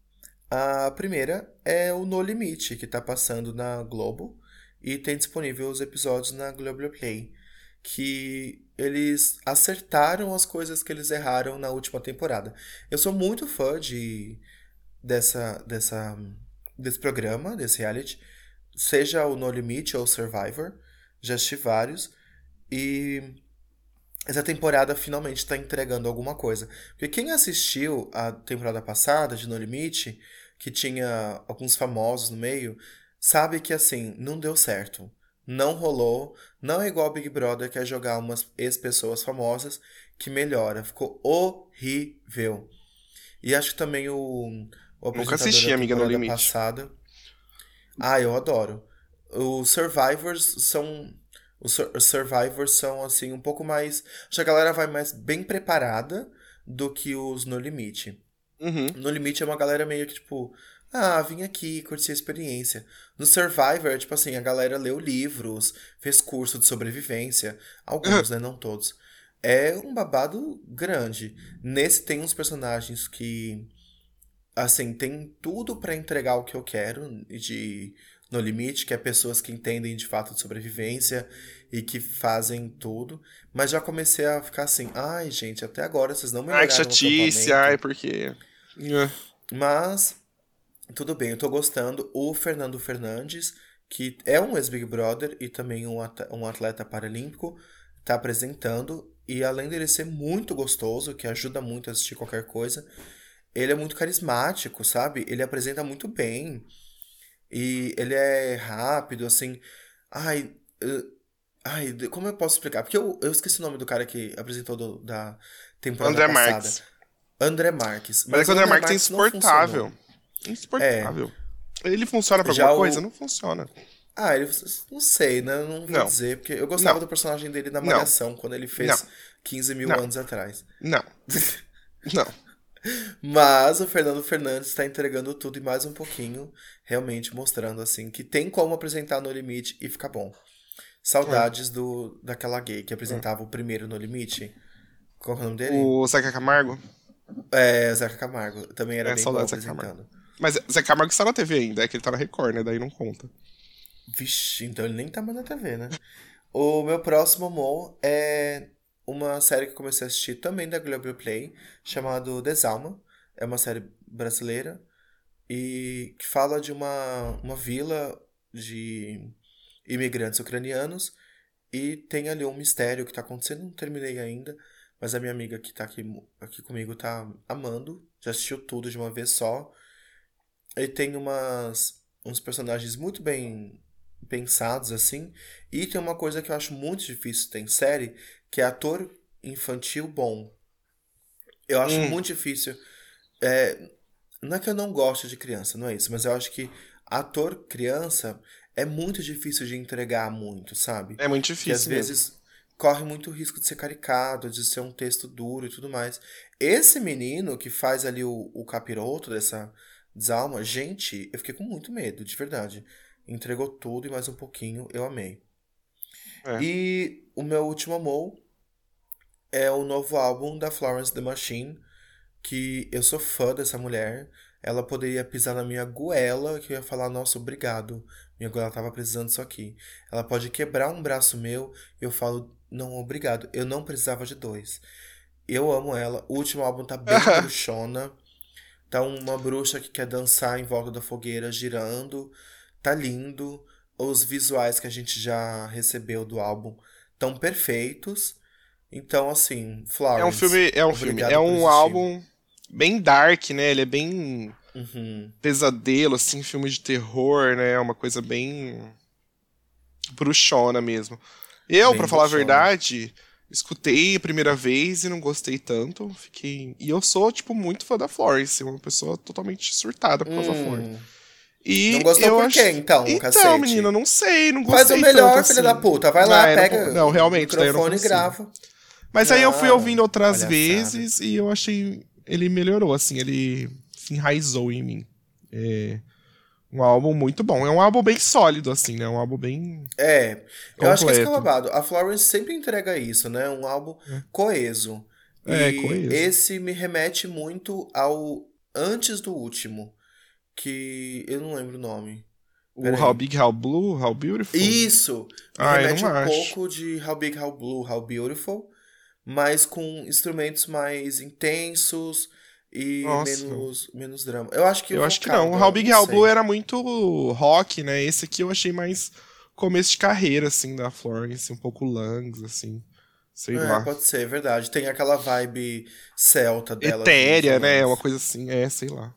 Speaker 2: A primeira é o No Limite, que está passando na Globo e tem disponível os episódios na Globoplay, que eles acertaram as coisas que eles erraram na última temporada. Eu sou muito fã de dessa dessa desse programa, desse reality, seja o No Limite ou Survivor, já assisti vários e essa temporada finalmente está entregando alguma coisa. Porque quem assistiu a temporada passada de No Limite, que tinha alguns famosos no meio, sabe que assim, não deu certo. Não rolou. Não é igual Big Brother, que é jogar umas ex-pessoas famosas, que melhora. Ficou horrível. E acho que também o, o
Speaker 1: Nunca assisti, amiga, no limite.
Speaker 2: passada. Ah, eu adoro. Os Survivors são os, Survivors são, assim, um pouco mais. Acho que a galera vai mais bem preparada do que os No Limite.
Speaker 1: Uhum.
Speaker 2: No Limite é uma galera meio que, tipo, ah, vim aqui, curti a experiência. No Survivor, é tipo assim, a galera leu livros, fez curso de sobrevivência. Alguns, né? Não todos. É um babado grande. Nesse tem uns personagens que, assim, tem tudo para entregar o que eu quero de no limite, que é pessoas que entendem de fato de sobrevivência e que fazem tudo. Mas já comecei a ficar assim, ai, gente, até agora vocês não me
Speaker 1: Ai, que chatice, ai, porque. É.
Speaker 2: Mas, tudo bem, eu tô gostando. O Fernando Fernandes, que é um ex-Big Brother e também um atleta paralímpico, tá apresentando. E além dele ser muito gostoso, que ajuda muito a assistir qualquer coisa, ele é muito carismático, sabe? Ele apresenta muito bem. E ele é rápido, assim. Ai. Uh, ai, como eu posso explicar? Porque eu, eu esqueci o nome do cara que apresentou do, da temporada André passada. Marques. André Marques.
Speaker 1: Mas, Mas é que o André, Marques é insuportável. Insuportável. É. Ele funciona pra Já alguma o... coisa? Não funciona.
Speaker 2: Ah, ele, não sei, né? Não vou não. dizer, porque eu gostava não. do personagem dele na Malhação, quando ele fez não. 15 mil anos atrás.
Speaker 1: Não. não.
Speaker 2: Mas o Fernando Fernandes está entregando tudo e mais um pouquinho, realmente mostrando assim que tem como apresentar no limite e ficar bom. Saudades é. do daquela gay que apresentava é. o primeiro no limite. Qual é o nome dele?
Speaker 1: O Zeca Camargo.
Speaker 2: É, Zeca Camargo. Também era é, bem bom apresentando. Camargo.
Speaker 1: Mas Zeca Camargo está na TV ainda, é que ele tá na Record, né? Daí não conta.
Speaker 2: Vixe, então ele nem tá mais na TV, né? o meu próximo amor é uma série que comecei a assistir também da Globoplay, chamado Desalma. É uma série brasileira e que fala de uma, uma vila de imigrantes ucranianos e tem ali um mistério que está acontecendo. Não terminei ainda, mas a minha amiga que está aqui, aqui comigo está amando. Já assistiu tudo de uma vez só. E tem umas, uns personagens muito bem pensados assim. E tem uma coisa que eu acho muito difícil tem série, que é ator infantil bom. Eu acho hum. muito difícil. É, não é que eu não gosto de criança, não é isso, mas eu acho que ator criança é muito difícil de entregar muito, sabe?
Speaker 1: É muito difícil.
Speaker 2: Que às mesmo. vezes corre muito risco de ser caricato, de ser um texto duro e tudo mais. Esse menino que faz ali o, o capiroto dessa desalma, gente, eu fiquei com muito medo, de verdade. Entregou tudo e mais um pouquinho, eu amei. É. E o meu último amor é o novo álbum da Florence The Machine, que eu sou fã dessa mulher. Ela poderia pisar na minha goela, que eu ia falar, nossa, obrigado. Minha goela tava precisando disso aqui. Ela pode quebrar um braço meu e eu falo, não, obrigado. Eu não precisava de dois. Eu amo ela. O último álbum tá bem bruxona. Tá uma bruxa que quer dançar em volta da fogueira, girando. Tá lindo. Os visuais que a gente já recebeu do álbum estão perfeitos. Então, assim, Florence.
Speaker 1: É um filme, é um filme, é um álbum bem dark, né? Ele é bem
Speaker 2: uhum.
Speaker 1: pesadelo, assim, filme de terror, né? É uma coisa bem bruxona mesmo. Eu, para falar a verdade, escutei a primeira vez e não gostei tanto. Fiquei. E eu sou, tipo, muito fã da Florence, uma pessoa totalmente surtada por causa hum. da Florence.
Speaker 2: E não gostou
Speaker 1: eu
Speaker 2: por quê, então,
Speaker 1: Então,
Speaker 2: cacete?
Speaker 1: menina, não sei, não gostei
Speaker 2: Faz o melhor,
Speaker 1: tanto,
Speaker 2: filha
Speaker 1: assim.
Speaker 2: da puta. Vai lá,
Speaker 1: Ah,
Speaker 2: pega
Speaker 1: não, não, realmente,
Speaker 2: o
Speaker 1: não
Speaker 2: microfone e grava.
Speaker 1: Mas aí eu fui ouvindo outras vezes e eu achei. Ele melhorou, assim, ele se enraizou em mim. É um álbum muito bom. É um álbum bem sólido, assim, né? Um álbum bem.
Speaker 2: É, eu acho que é
Speaker 1: Completo.
Speaker 2: babado. A Florence sempre entrega isso, né? Um álbum coeso.
Speaker 1: É,
Speaker 2: e
Speaker 1: coeso.
Speaker 2: esse me remete muito ao antes do último, que eu não lembro o nome.
Speaker 1: O
Speaker 2: Peraí.
Speaker 1: How Big, How Blue, How Beautiful.
Speaker 2: Isso!
Speaker 1: Ah, eu
Speaker 2: remete um
Speaker 1: acho.
Speaker 2: pouco de How Big, How Blue, How Beautiful, mas com instrumentos mais intensos e
Speaker 1: Nossa.
Speaker 2: menos, menos drama. Eu acho que
Speaker 1: Eu acho que não. O How Big, How. Blue era muito rock, né? Esse aqui eu achei mais começo de carreira, assim, da Florence. Um pouco Langs, assim. Sei
Speaker 2: É,
Speaker 1: lá.
Speaker 2: pode ser, é verdade. Tem aquela vibe celta dela. de
Speaker 1: Etérea, né? Uma coisa assim. É, sei lá.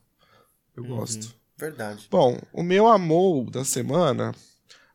Speaker 1: Eu
Speaker 2: Uhum.
Speaker 1: gosto.
Speaker 2: Verdade.
Speaker 1: Bom, o meu amor da semana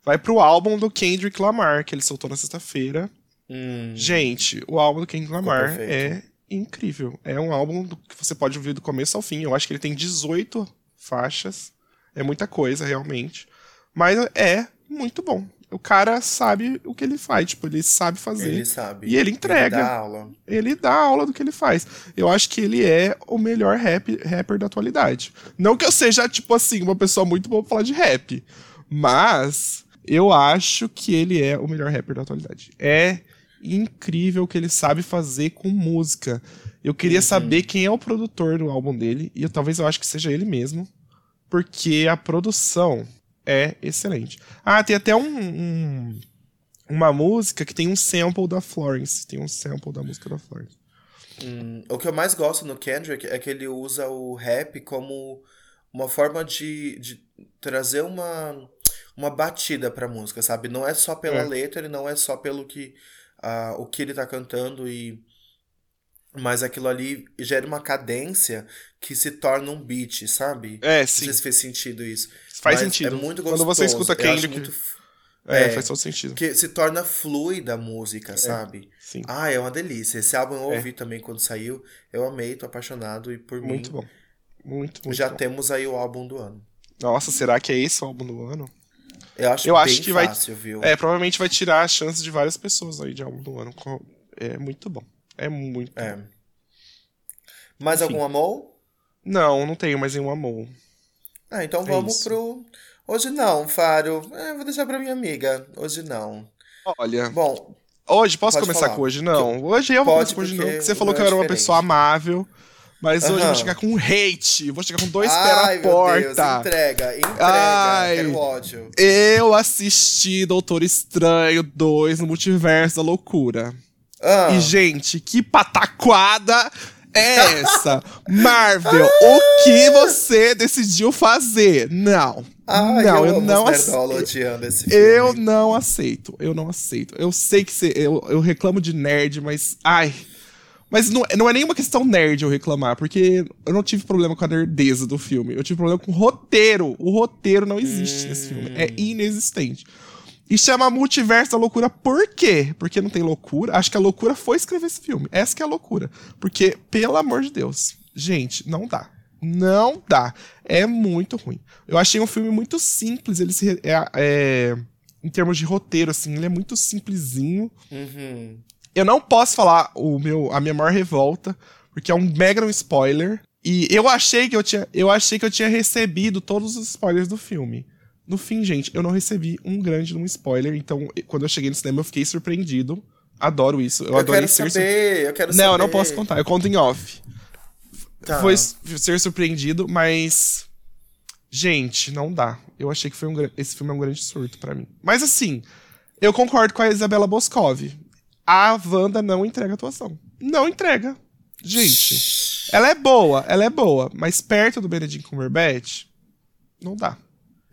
Speaker 1: vai pro álbum do Kendrick Lamar, que ele soltou na sexta-feira.
Speaker 2: Hum,
Speaker 1: Gente, o álbum do Kendrick Lamar é incrível. É um álbum que você pode ouvir do começo ao fim. Eu acho que ele tem 18 faixas. É muita coisa, realmente. Mas é muito bom. O cara sabe o que ele faz, tipo, ele sabe fazer.
Speaker 2: ele sabe.
Speaker 1: E ele entrega.
Speaker 2: dá aula.
Speaker 1: Ele dá aula do que ele faz. Eu acho que ele é o melhor rap, rapper da atualidade. Não que eu seja, tipo assim, uma pessoa muito boa pra falar de rap. Mas eu acho que ele é o melhor rapper da atualidade. É incrível o que ele sabe fazer com música. Eu queria saber quem é o produtor do álbum dele. E eu, talvez eu acho que seja ele mesmo. Porque a produção é excelente. Ah, tem até um- um uma música que tem um sample da Florence. Tem um sample da música da Florence.
Speaker 2: Hum, o que eu mais gosto no Kendrick é que ele usa o rap como uma forma de, de trazer uma, uma batida pra música, sabe? Não é só pela
Speaker 1: É.
Speaker 2: letra e não é só pelo que ah, o que ele tá cantando e mas aquilo ali gera uma cadência que se torna um beat, sabe?
Speaker 1: É,
Speaker 2: Não
Speaker 1: sim.
Speaker 2: sei se fez sentido isso.
Speaker 1: Faz
Speaker 2: Mas
Speaker 1: sentido.
Speaker 2: É muito
Speaker 1: Quando
Speaker 2: gostoso.
Speaker 1: você escuta Kendrick,
Speaker 2: muito
Speaker 1: é,
Speaker 2: é.
Speaker 1: faz todo sentido.
Speaker 2: que se torna fluida a música, sabe?
Speaker 1: Sim.
Speaker 2: Ah, é uma delícia. Esse álbum eu
Speaker 1: É.
Speaker 2: ouvi também quando saiu. Eu amei, tô apaixonado e por
Speaker 1: Muito
Speaker 2: mim
Speaker 1: bom. Muito, muito
Speaker 2: já
Speaker 1: bom.
Speaker 2: temos aí o álbum do ano.
Speaker 1: Nossa, será que é esse o álbum do ano?
Speaker 2: Eu acho
Speaker 1: Eu
Speaker 2: bem
Speaker 1: acho que vai-
Speaker 2: fácil, viu?
Speaker 1: É, provavelmente vai tirar a chance de várias pessoas aí de álbum do ano. É muito bom. É muito
Speaker 2: É. Mais
Speaker 1: Enfim.
Speaker 2: algum amor?
Speaker 1: Não, não tenho mais nenhum amor.
Speaker 2: Ah, então
Speaker 1: É
Speaker 2: vamos
Speaker 1: isso.
Speaker 2: pro. Hoje não, Faro. É, vou deixar pra minha amiga. Hoje não.
Speaker 1: Olha,
Speaker 2: Bom,
Speaker 1: hoje, posso começar
Speaker 2: falar.
Speaker 1: com hoje? Não. Hoje eu vou começar com hoje não,
Speaker 2: porque
Speaker 1: você falou que eu
Speaker 2: é
Speaker 1: era uma
Speaker 2: diferente.
Speaker 1: pessoa amável. Mas hoje eu vou chegar com hate. Vou chegar com dois pés na
Speaker 2: meu Deus,
Speaker 1: porta.
Speaker 2: entrega, entrega.
Speaker 1: Ai.
Speaker 2: Quero ódio.
Speaker 1: Eu assisti Doutor Estranho 2 no Multiverso da Loucura.
Speaker 2: Ah,
Speaker 1: E, gente, que pataquada é essa? Marvel, o que você decidiu fazer? Não.
Speaker 2: ai,
Speaker 1: não,
Speaker 2: eu,
Speaker 1: eu, não aceito. Eu não aceito. Eu não aceito. Eu sei que você. Eu, eu reclamo de nerd, mas. Ai. Mas não, não é nenhuma questão nerd eu reclamar, porque eu não tive problema com a nerdeza do filme. Eu tive problema com o roteiro. O roteiro não existe nesse filme. É inexistente. E chama Multiverso da Loucura por quê? Porque não tem loucura. Acho que a loucura foi escrever esse filme. Essa que é a loucura. Porque, pelo amor de Deus, gente, não dá. Não dá. É muito ruim. Eu achei um filme muito simples. Ele se. É, é, em termos de roteiro, assim, ele é muito simplesinho.
Speaker 2: Uhum.
Speaker 1: Eu não posso falar o meu, a minha maior revolta, porque é um mega um spoiler. E eu achei que eu tinha, eu achei que eu tinha recebido todos os spoilers do filme. No fim, gente, eu não recebi um grande um spoiler, então quando eu cheguei no cinema eu fiquei surpreendido. Adoro isso. Eu,
Speaker 2: Eu,
Speaker 1: adorei
Speaker 2: quero
Speaker 1: ser
Speaker 2: saber, eu quero
Speaker 1: Não,
Speaker 2: saber.
Speaker 1: eu não posso contar, eu conto em off.
Speaker 2: Tá.
Speaker 1: Foi ser surpreendido, mas gente, não dá. Eu achei que foi um esse filme é um grande surto pra mim. Mas assim, eu concordo com a Isabela Boscov. A Wanda não entrega atuação. Não entrega. Gente, ela é boa, ela é boa, mas perto do Benedict Cumberbatch, não dá.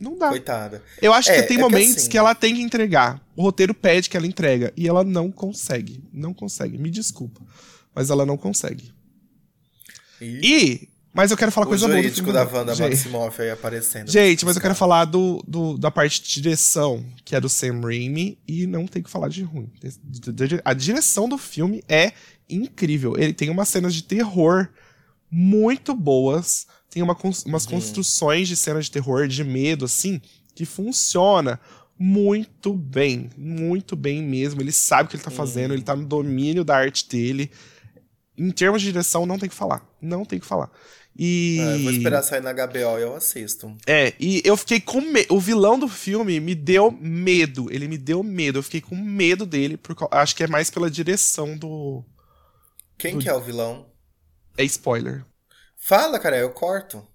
Speaker 1: Não dá.
Speaker 2: Coitada.
Speaker 1: Eu acho
Speaker 2: É,
Speaker 1: que tem
Speaker 2: é que
Speaker 1: momentos
Speaker 2: assim-
Speaker 1: que ela tem que entregar. O roteiro pede que ela entrega. E ela não consegue. Não consegue. Me desculpa. Mas ela não consegue.
Speaker 2: E,
Speaker 1: E. Mas eu quero falar
Speaker 2: o
Speaker 1: coisa boa do
Speaker 2: jurídico da Wanda
Speaker 1: Gente,
Speaker 2: Maximoff aí aparecendo.
Speaker 1: Gente, mas eu quero falar do, do- da parte de direção, que é do Sam Raimi, e não tem que falar de ruim. A direção do filme é incrível. Ele tem umas cenas de terror muito boas, tem uma umas construções de cenas de terror, de medo, assim, que funciona muito bem. Muito bem mesmo. Ele sabe o que ele tá fazendo, ele tá no domínio da arte dele. Em termos de direção, não tem que falar. Não tem que falar. E.
Speaker 2: É, vou esperar sair na HBO e eu assisto.
Speaker 1: É, e eu fiquei com medo. O vilão do filme me deu medo. Ele me deu medo. Eu fiquei com medo dele, porque acho que é mais pela direção do.
Speaker 2: Quem que é o vilão?
Speaker 1: É spoiler.
Speaker 2: Fala, cara, eu corto.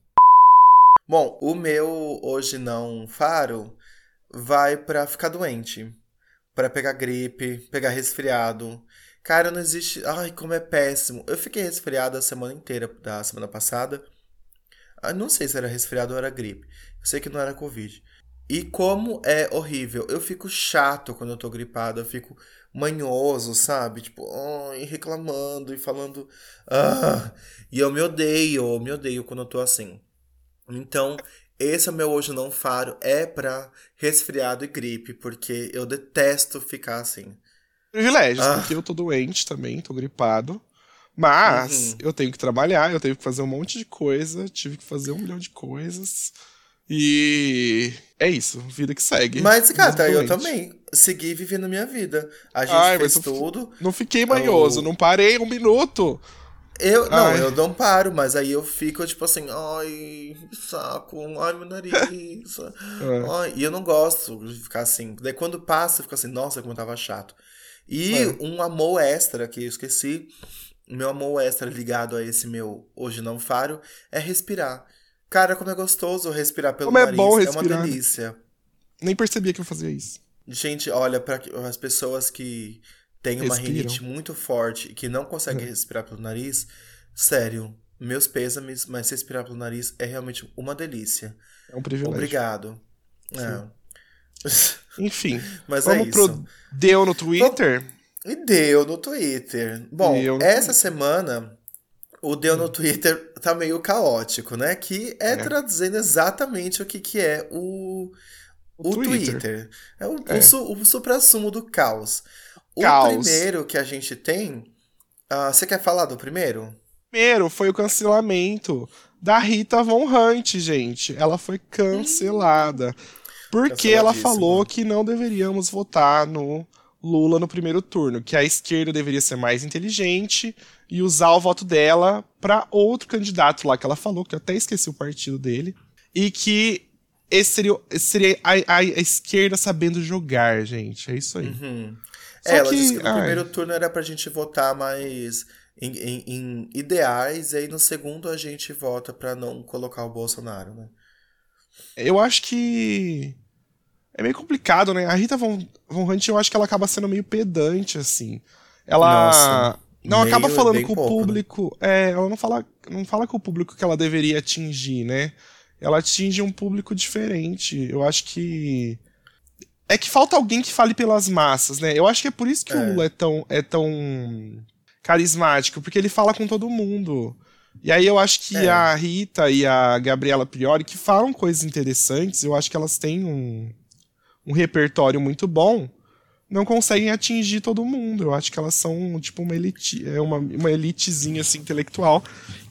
Speaker 2: Bom, o meu hoje não faro vai pra ficar doente. Pra pegar gripe, pegar resfriado. Cara, não existe. Ai, como é péssimo. Eu fiquei resfriado a semana inteira da semana passada. Ah, não sei se era resfriado ou era gripe. Eu sei que não era Covid. E como é horrível. Eu fico chato quando eu tô gripado. Eu fico manhoso, sabe? Tipo, ai, reclamando e falando. Ah, e eu me odeio, eu me odeio quando eu tô assim. Então, esse é o meu hoje não faro. É pra resfriado e gripe, porque eu detesto ficar assim.
Speaker 1: Privilégios,
Speaker 2: Ah.
Speaker 1: porque eu tô doente também, tô gripado. Mas
Speaker 2: Uhum.
Speaker 1: eu tenho que trabalhar, eu tenho que fazer um monte de coisa, tive que fazer um milhão de coisas. E é isso, vida que segue.
Speaker 2: Mas, gata,
Speaker 1: Mesmo
Speaker 2: eu também segui vivendo minha vida. A gente
Speaker 1: Ai,
Speaker 2: fez tudo.
Speaker 1: Não fiquei manhoso,
Speaker 2: Eu-
Speaker 1: não parei um minuto.
Speaker 2: Eu, não,
Speaker 1: Ai.
Speaker 2: eu não paro, mas aí eu fico tipo assim, ai, saco, ai, meu nariz.
Speaker 1: É.
Speaker 2: ai, e eu não gosto de ficar assim. Daí quando passa, eu fico assim, nossa, como eu tava chato. E
Speaker 1: É.
Speaker 2: um amor extra que eu esqueci, meu amor extra ligado a esse meu hoje não faro, é respirar. Cara, como é gostoso respirar pelo
Speaker 1: Como é
Speaker 2: nariz.
Speaker 1: bom
Speaker 2: É
Speaker 1: respirar.
Speaker 2: uma delícia.
Speaker 1: Nem percebia que eu fazia isso.
Speaker 2: Gente, olha, para as pessoas que têm uma
Speaker 1: Respiram.
Speaker 2: rinite muito forte e que não conseguem respirar pelo nariz, sério, meus pêsames, mas respirar pelo nariz é realmente uma delícia.
Speaker 1: É um privilégio.
Speaker 2: Obrigado. É.
Speaker 1: Enfim,
Speaker 2: Mas é
Speaker 1: vamos
Speaker 2: isso.
Speaker 1: pro Deu no Twitter.
Speaker 2: E deu no Twitter. Bom,
Speaker 1: no
Speaker 2: essa semana o deu no Twitter tá meio caótico, né? Que é,
Speaker 1: É.
Speaker 2: trazendo exatamente o que, que é o,
Speaker 1: O
Speaker 2: o
Speaker 1: Twitter.
Speaker 2: Twitter. É o,
Speaker 1: É.
Speaker 2: o, su, o supra-sumo do caos. O
Speaker 1: Caos.
Speaker 2: primeiro que a gente tem. ah, você quer falar do primeiro?
Speaker 1: Primeiro foi o cancelamento da Rita Von Hunt, gente. Ela foi cancelada. Porque ela falou que não deveríamos votar no Lula no primeiro turno, que a esquerda deveria ser mais inteligente e usar o voto dela pra outro candidato lá que ela falou, que eu até esqueci o partido dele, e que esse seria, esse seria a, a- a esquerda sabendo jogar, gente. É isso aí.
Speaker 2: Uhum.
Speaker 1: Só
Speaker 2: É, ela
Speaker 1: que,
Speaker 2: disse que no
Speaker 1: ai.
Speaker 2: primeiro turno era pra gente votar mais em, em- em ideais, e aí no segundo a gente vota pra não colocar o Bolsonaro, né?
Speaker 1: Eu acho que é meio complicado, né? A Rita Von, Von Hunt, eu acho que ela acaba sendo meio pedante, assim. Ela
Speaker 2: Nossa,
Speaker 1: não acaba falando com o
Speaker 2: pouco, né?
Speaker 1: público. É, ela não fala, não fala com o público que ela deveria atingir, né? Ela atinge um público diferente. Eu acho que é que falta alguém que fale pelas massas, né? Eu acho que é por isso que
Speaker 2: É.
Speaker 1: o Lula é tão, é tão carismático, porque ele fala com todo mundo. E aí eu acho que
Speaker 2: É.
Speaker 1: a Rita e a Gabriela Priori, que falam coisas interessantes, eu acho que elas têm um, um repertório muito bom, não conseguem atingir todo mundo. Eu acho que elas são tipo uma elite, é uma, uma elitezinha assim, intelectual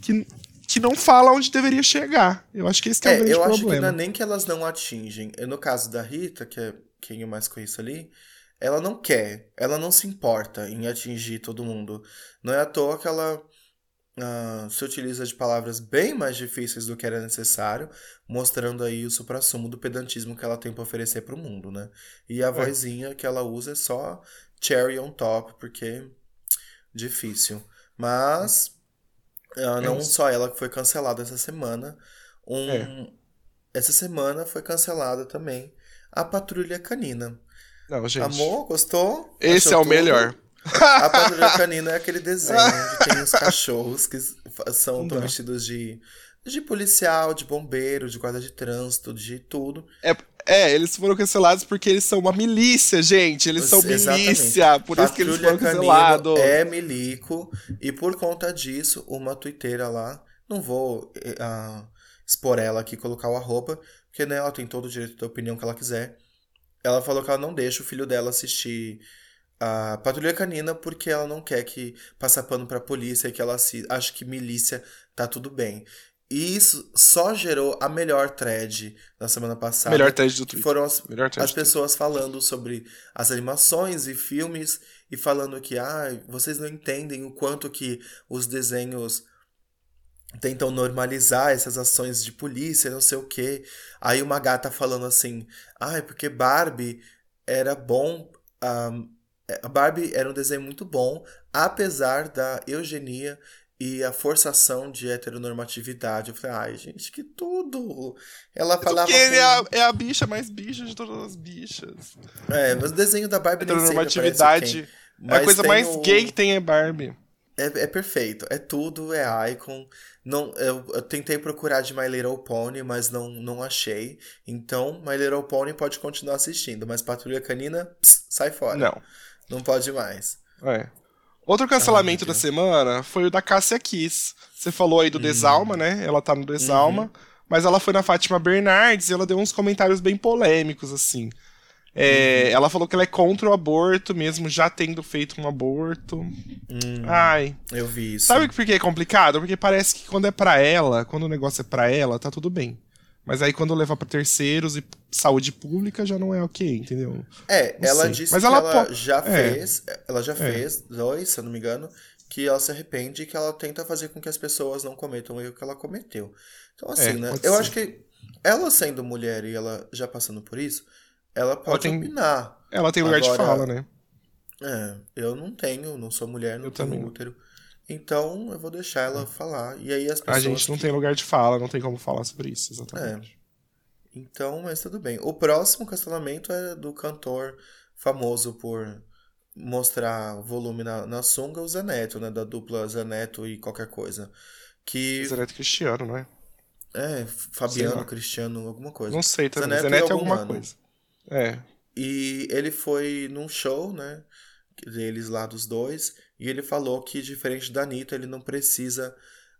Speaker 1: que, que não fala onde deveria chegar. Eu acho que esse que é, o
Speaker 2: É,
Speaker 1: grande
Speaker 2: eu acho que não
Speaker 1: problema.
Speaker 2: é nem que elas não atingem. Eu, No caso da Rita, que é quem eu mais conheço ali, ela não quer, ela não se importa em atingir todo mundo. Não é à toa que ela ah, se utiliza de palavras bem mais difíceis do que era necessário, mostrando aí o suprassumo do pedantismo que ela tem para oferecer para o mundo, né? E a vozinha que ela usa é só cherry on top, porque difícil. Mas ah, não
Speaker 1: isso.
Speaker 2: só ela que foi cancelada essa semana. Um,
Speaker 1: É.
Speaker 2: Essa semana foi cancelada também a Patrulha Canina.
Speaker 1: Não, gente.
Speaker 2: Amor, gostou?
Speaker 1: esse
Speaker 2: Achou
Speaker 1: é o
Speaker 2: tudo?
Speaker 1: melhor.
Speaker 2: A Patrulha Canina é aquele desenho onde tem os cachorros que são tão vestidos de de policial, de bombeiro, de guarda de trânsito, de tudo.
Speaker 1: É, é, eles foram cancelados porque eles são uma milícia, gente. Eles são Exatamente. milícia, por Patrulha isso que eles foram cancelados.
Speaker 2: É milico, e por conta disso, uma twitteira lá, não vou uh, expor ela aqui, colocar o arroba, porque né, ela tem todo o direito da opinião que ela quiser. Ela falou que ela não deixa o filho dela assistir a Patrulha Canina porque ela não quer que passar pano pra polícia e que ela se, acha que milícia tá tudo bem. E isso só gerou a melhor thread na semana passada.
Speaker 1: Melhor thread do Twitter.
Speaker 2: Foram as, as pessoas falando sobre as animações e filmes e falando que ah, vocês não entendem o quanto que os desenhos tentam normalizar essas ações de polícia, não sei o quê. Aí uma gata falando assim, ah, é porque Barbie era bom. Um, a Barbie era um desenho muito bom, apesar da eugenia e a forçação de heteronormatividade. Eu falei, ai, gente, que tudo! Ela falava.
Speaker 1: Porque ele é, a, é a bicha mais bicha de todas as bichas.
Speaker 2: É, mas o desenho da Barbie
Speaker 1: Heteronormatividade. É a coisa mais o... gay que tem é Barbie.
Speaker 2: É, é perfeito. É tudo, é icon. Não, eu, eu, tentei procurar de My Little Pony, mas não, não achei. Então, My Little Pony pode continuar assistindo, mas Patrulha Canina, pss, sai fora.
Speaker 1: Não.
Speaker 2: Não pode mais.
Speaker 1: É. Outro cancelamento da semana foi o da Cássia Kiss. Você falou aí do hum. Desalma, né? Ela tá no Desalma. Uhum. Mas ela foi na Fátima Bernardes e ela deu uns comentários bem polêmicos, assim. É, uhum. Ela falou que ela é contra o aborto, mesmo já tendo feito um aborto.
Speaker 2: Hum,
Speaker 1: Ai.
Speaker 2: Eu vi isso.
Speaker 1: Sabe por que é complicado? Porque parece que quando é pra ela, quando o negócio é pra ela, tá tudo bem. Mas aí quando levar para terceiros e saúde pública já não é ok, entendeu?
Speaker 2: É, não ela sei. disse Mas que ela, ela já é. fez, ela já é. fez dois, se eu não me engano, que ela se arrepende e que ela tenta fazer com que as pessoas não cometam o erro que ela cometeu. Então assim, é, né? Eu ser. acho que ela sendo mulher e ela já passando por isso, ela pode ela tem, opinar.
Speaker 1: Ela tem lugar Agora, de fala, né?
Speaker 2: É, eu não tenho, não sou mulher, não eu tenho também. útero. Então eu vou deixar ela é. falar. E aí as pessoas.
Speaker 1: A gente não que... tem lugar de fala, não tem como falar sobre isso, exatamente.
Speaker 2: É. Então, mas tudo bem. O próximo cancelamento é do cantor famoso por mostrar volume na, na sunga, o Zaneto, né? Da dupla Zaneto e qualquer coisa. Que...
Speaker 1: Zaneto Cristiano, não é?
Speaker 2: É, Fabiano Cristiano, alguma coisa.
Speaker 1: Não sei também. Zaneto, Zaneto é alguma coisa. É.
Speaker 2: E ele foi num show, né? Deles lá dos dois. E ele falou que, diferente da Anitta, ele não precisa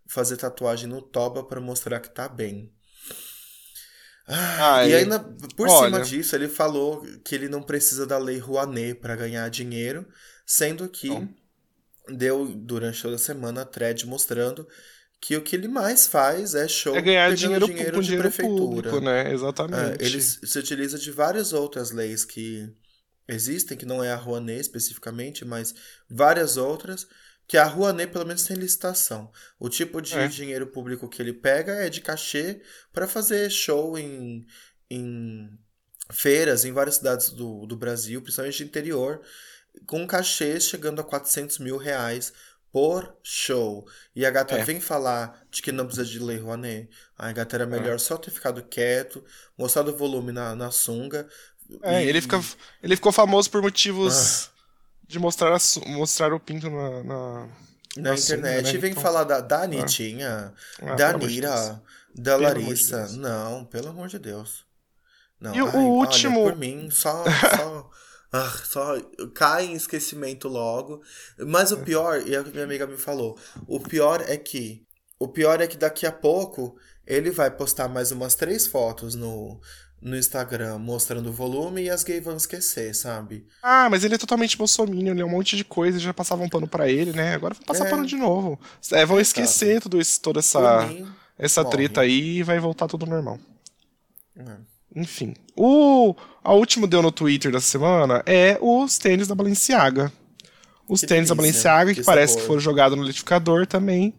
Speaker 2: fazer tatuagem no toba para mostrar que tá bem. Ah, e ainda, por olha... cima disso, ele falou que ele não precisa da lei Rouanet para ganhar dinheiro, sendo que deu, durante toda a semana, a thread mostrando que o que ele mais faz é show
Speaker 1: é ganhar dinheiro, dinheiro de dinheiro prefeitura. Público, né? Exatamente.
Speaker 2: É, ele se utiliza de várias outras leis que existem, que não é a Rouanet especificamente, mas várias outras, que a Rouanet pelo menos tem licitação. O tipo de é. dinheiro público que ele pega é de cachê para fazer show em, em feiras em várias cidades do, do Brasil, principalmente do interior, com cachês chegando a 400 mil reais por show. E a gata é. vem falar de que não precisa de lei Rouanet. A gata era melhor é. só ter ficado quieto, mostrado o volume na, na sunga,
Speaker 1: é, e... ele, fica, ele ficou famoso por motivos ah. de mostrar, a, mostrar o pinto na, na,
Speaker 2: na internet. Né? E vem então... falar da, da Anitinha, ah. da Nira, da Larissa. De não, pelo amor de Deus. Não,
Speaker 1: e ai, o último.
Speaker 2: Olha, por mim, só. só... Ah, só cai em esquecimento logo. Mas o pior, e a minha amiga me falou, o pior é que. O pior é que daqui a pouco ele vai postar mais umas três fotos no, no Instagram mostrando o volume e as gays vão esquecer, sabe?
Speaker 1: Ah, mas ele é totalmente bolsominion, ele é um monte de coisa, já passavam um pano para ele, né? Agora vai passar é. pano de novo. É, vão esquecer tudo isso, toda essa, mim, essa treta aí e vai voltar tudo normal. É. Enfim. O a última deu no Twitter da semana é os tênis da Balenciaga. Os que tênis delícia, da Balenciaga, que, que parece que foram jogados no liquidificador também.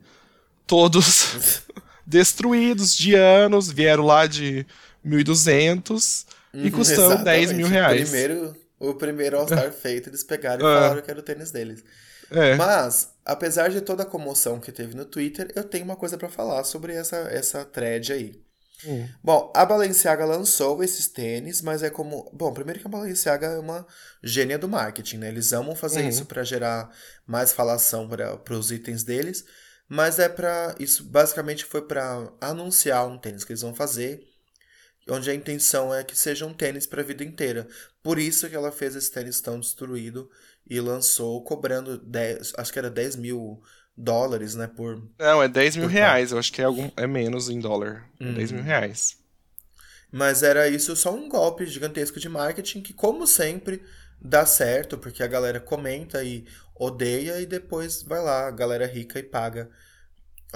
Speaker 1: Todos destruídos de anos, vieram lá de 1.200 e custando Exatamente. 10 mil reais.
Speaker 2: O primeiro, o primeiro All-Star feito, eles pegaram e é. falaram que era o tênis deles.
Speaker 1: É.
Speaker 2: Mas, apesar de toda a comoção que teve no Twitter, eu tenho uma coisa para falar sobre essa, essa thread aí.
Speaker 1: Hum.
Speaker 2: Bom, a Balenciaga lançou esses tênis, mas é como. Bom, primeiro que a Balenciaga é uma gênia do marketing, né? Eles amam fazer uhum. isso para gerar mais falação para os itens deles. Mas é pra. Isso basicamente foi para anunciar um tênis que eles vão fazer. Onde a intenção é que seja um tênis para a vida inteira. Por isso que ela fez esse tênis tão destruído e lançou cobrando 10, acho que era 10 mil dólares, né? Por.
Speaker 1: Não, é 10 mil reais. Eu acho que é, algum, é menos em dólar. É 10 mil reais.
Speaker 2: Mas era isso só um golpe gigantesco de marketing que, como sempre, dá certo, porque a galera comenta e odeia e depois vai lá, a galera rica e paga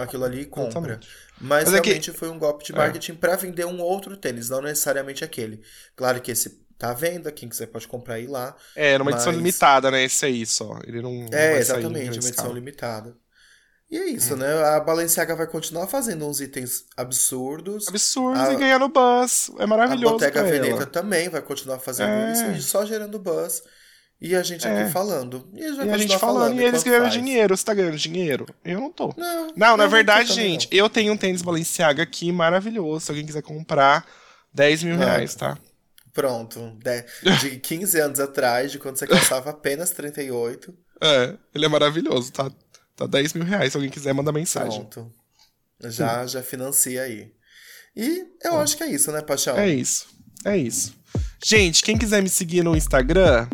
Speaker 2: aquilo ali e compra.
Speaker 1: Exatamente.
Speaker 2: Mas,
Speaker 1: Mas é que-
Speaker 2: realmente foi um golpe de marketing pra vender um outro tênis, não necessariamente aquele. Claro que esse tá à venda, quem quiser pode comprar e ir lá.
Speaker 1: É, numa edição
Speaker 2: Mas-
Speaker 1: limitada, né? Esse aí só. Ele não.
Speaker 2: É, exatamente, uma edição
Speaker 1: escala.
Speaker 2: limitada. E é
Speaker 1: Hum.
Speaker 2: isso, né? A Balenciaga vai continuar fazendo uns itens absurdos.
Speaker 1: Absurdo
Speaker 2: A-
Speaker 1: e ganhando buzz. É
Speaker 2: A
Speaker 1: maravilhoso.
Speaker 2: Bottega
Speaker 1: pra
Speaker 2: Veneta também vai continuar fazendo
Speaker 1: É.
Speaker 2: isso e só gerando buzz. E a gente
Speaker 1: É.
Speaker 2: aqui falando. E a gente vai
Speaker 1: E a gente
Speaker 2: continuar
Speaker 1: falando, e eles ganhando
Speaker 2: faz.
Speaker 1: dinheiro. Você tá ganhando dinheiro? Eu não tô.
Speaker 2: Não,
Speaker 1: Não, na verdade, gente, eu tenho um tênis Balenciaga aqui maravilhoso. Se alguém quiser comprar, 10 mil
Speaker 2: Mano.
Speaker 1: reais, tá?
Speaker 2: não. Pronto. De, de 15 anos atrás, de quando você calçava apenas 38.
Speaker 1: É, ele é maravilhoso, tá? Tá 10 mil reais. Se alguém quiser, manda mensagem.
Speaker 2: Pronto. Já, já financia aí. E eu acho que é isso, né, Paixão?
Speaker 1: É isso. É isso. Gente, quem quiser me seguir no Instagram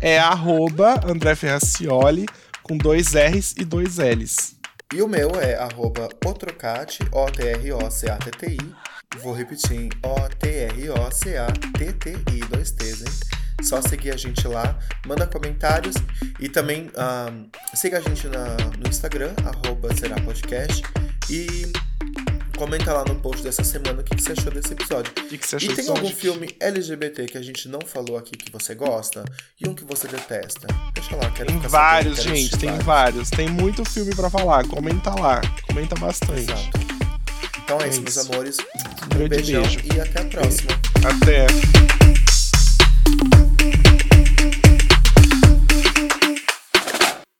Speaker 1: é arroba André Ferracioli com dois R's e dois L's.
Speaker 2: E o meu é arroba otrocate, O-T-R-O-C-A-T-T-I. Vou repetir, O-T-R-O-C-A-T-T-I, dois T's, hein? Só seguir a gente lá, manda comentários e também ahn, siga a gente na, no Instagram, arroba será podcast. E comenta lá no post dessa semana o que, que você achou desse episódio.
Speaker 1: O que, você achou
Speaker 2: E tem algum filme LGBT que a gente não falou aqui que você gosta e um que você detesta? Deixa lá, quero
Speaker 1: Tem vários,
Speaker 2: sabendo, quero
Speaker 1: gente, tem vários. Tem muito filme pra falar. Comenta lá. Comenta bastante.
Speaker 2: Exato. Então é,
Speaker 1: É
Speaker 2: isso, meus amores.
Speaker 1: grande
Speaker 2: Um beijão
Speaker 1: beijo.
Speaker 2: e até a próxima.
Speaker 1: Até.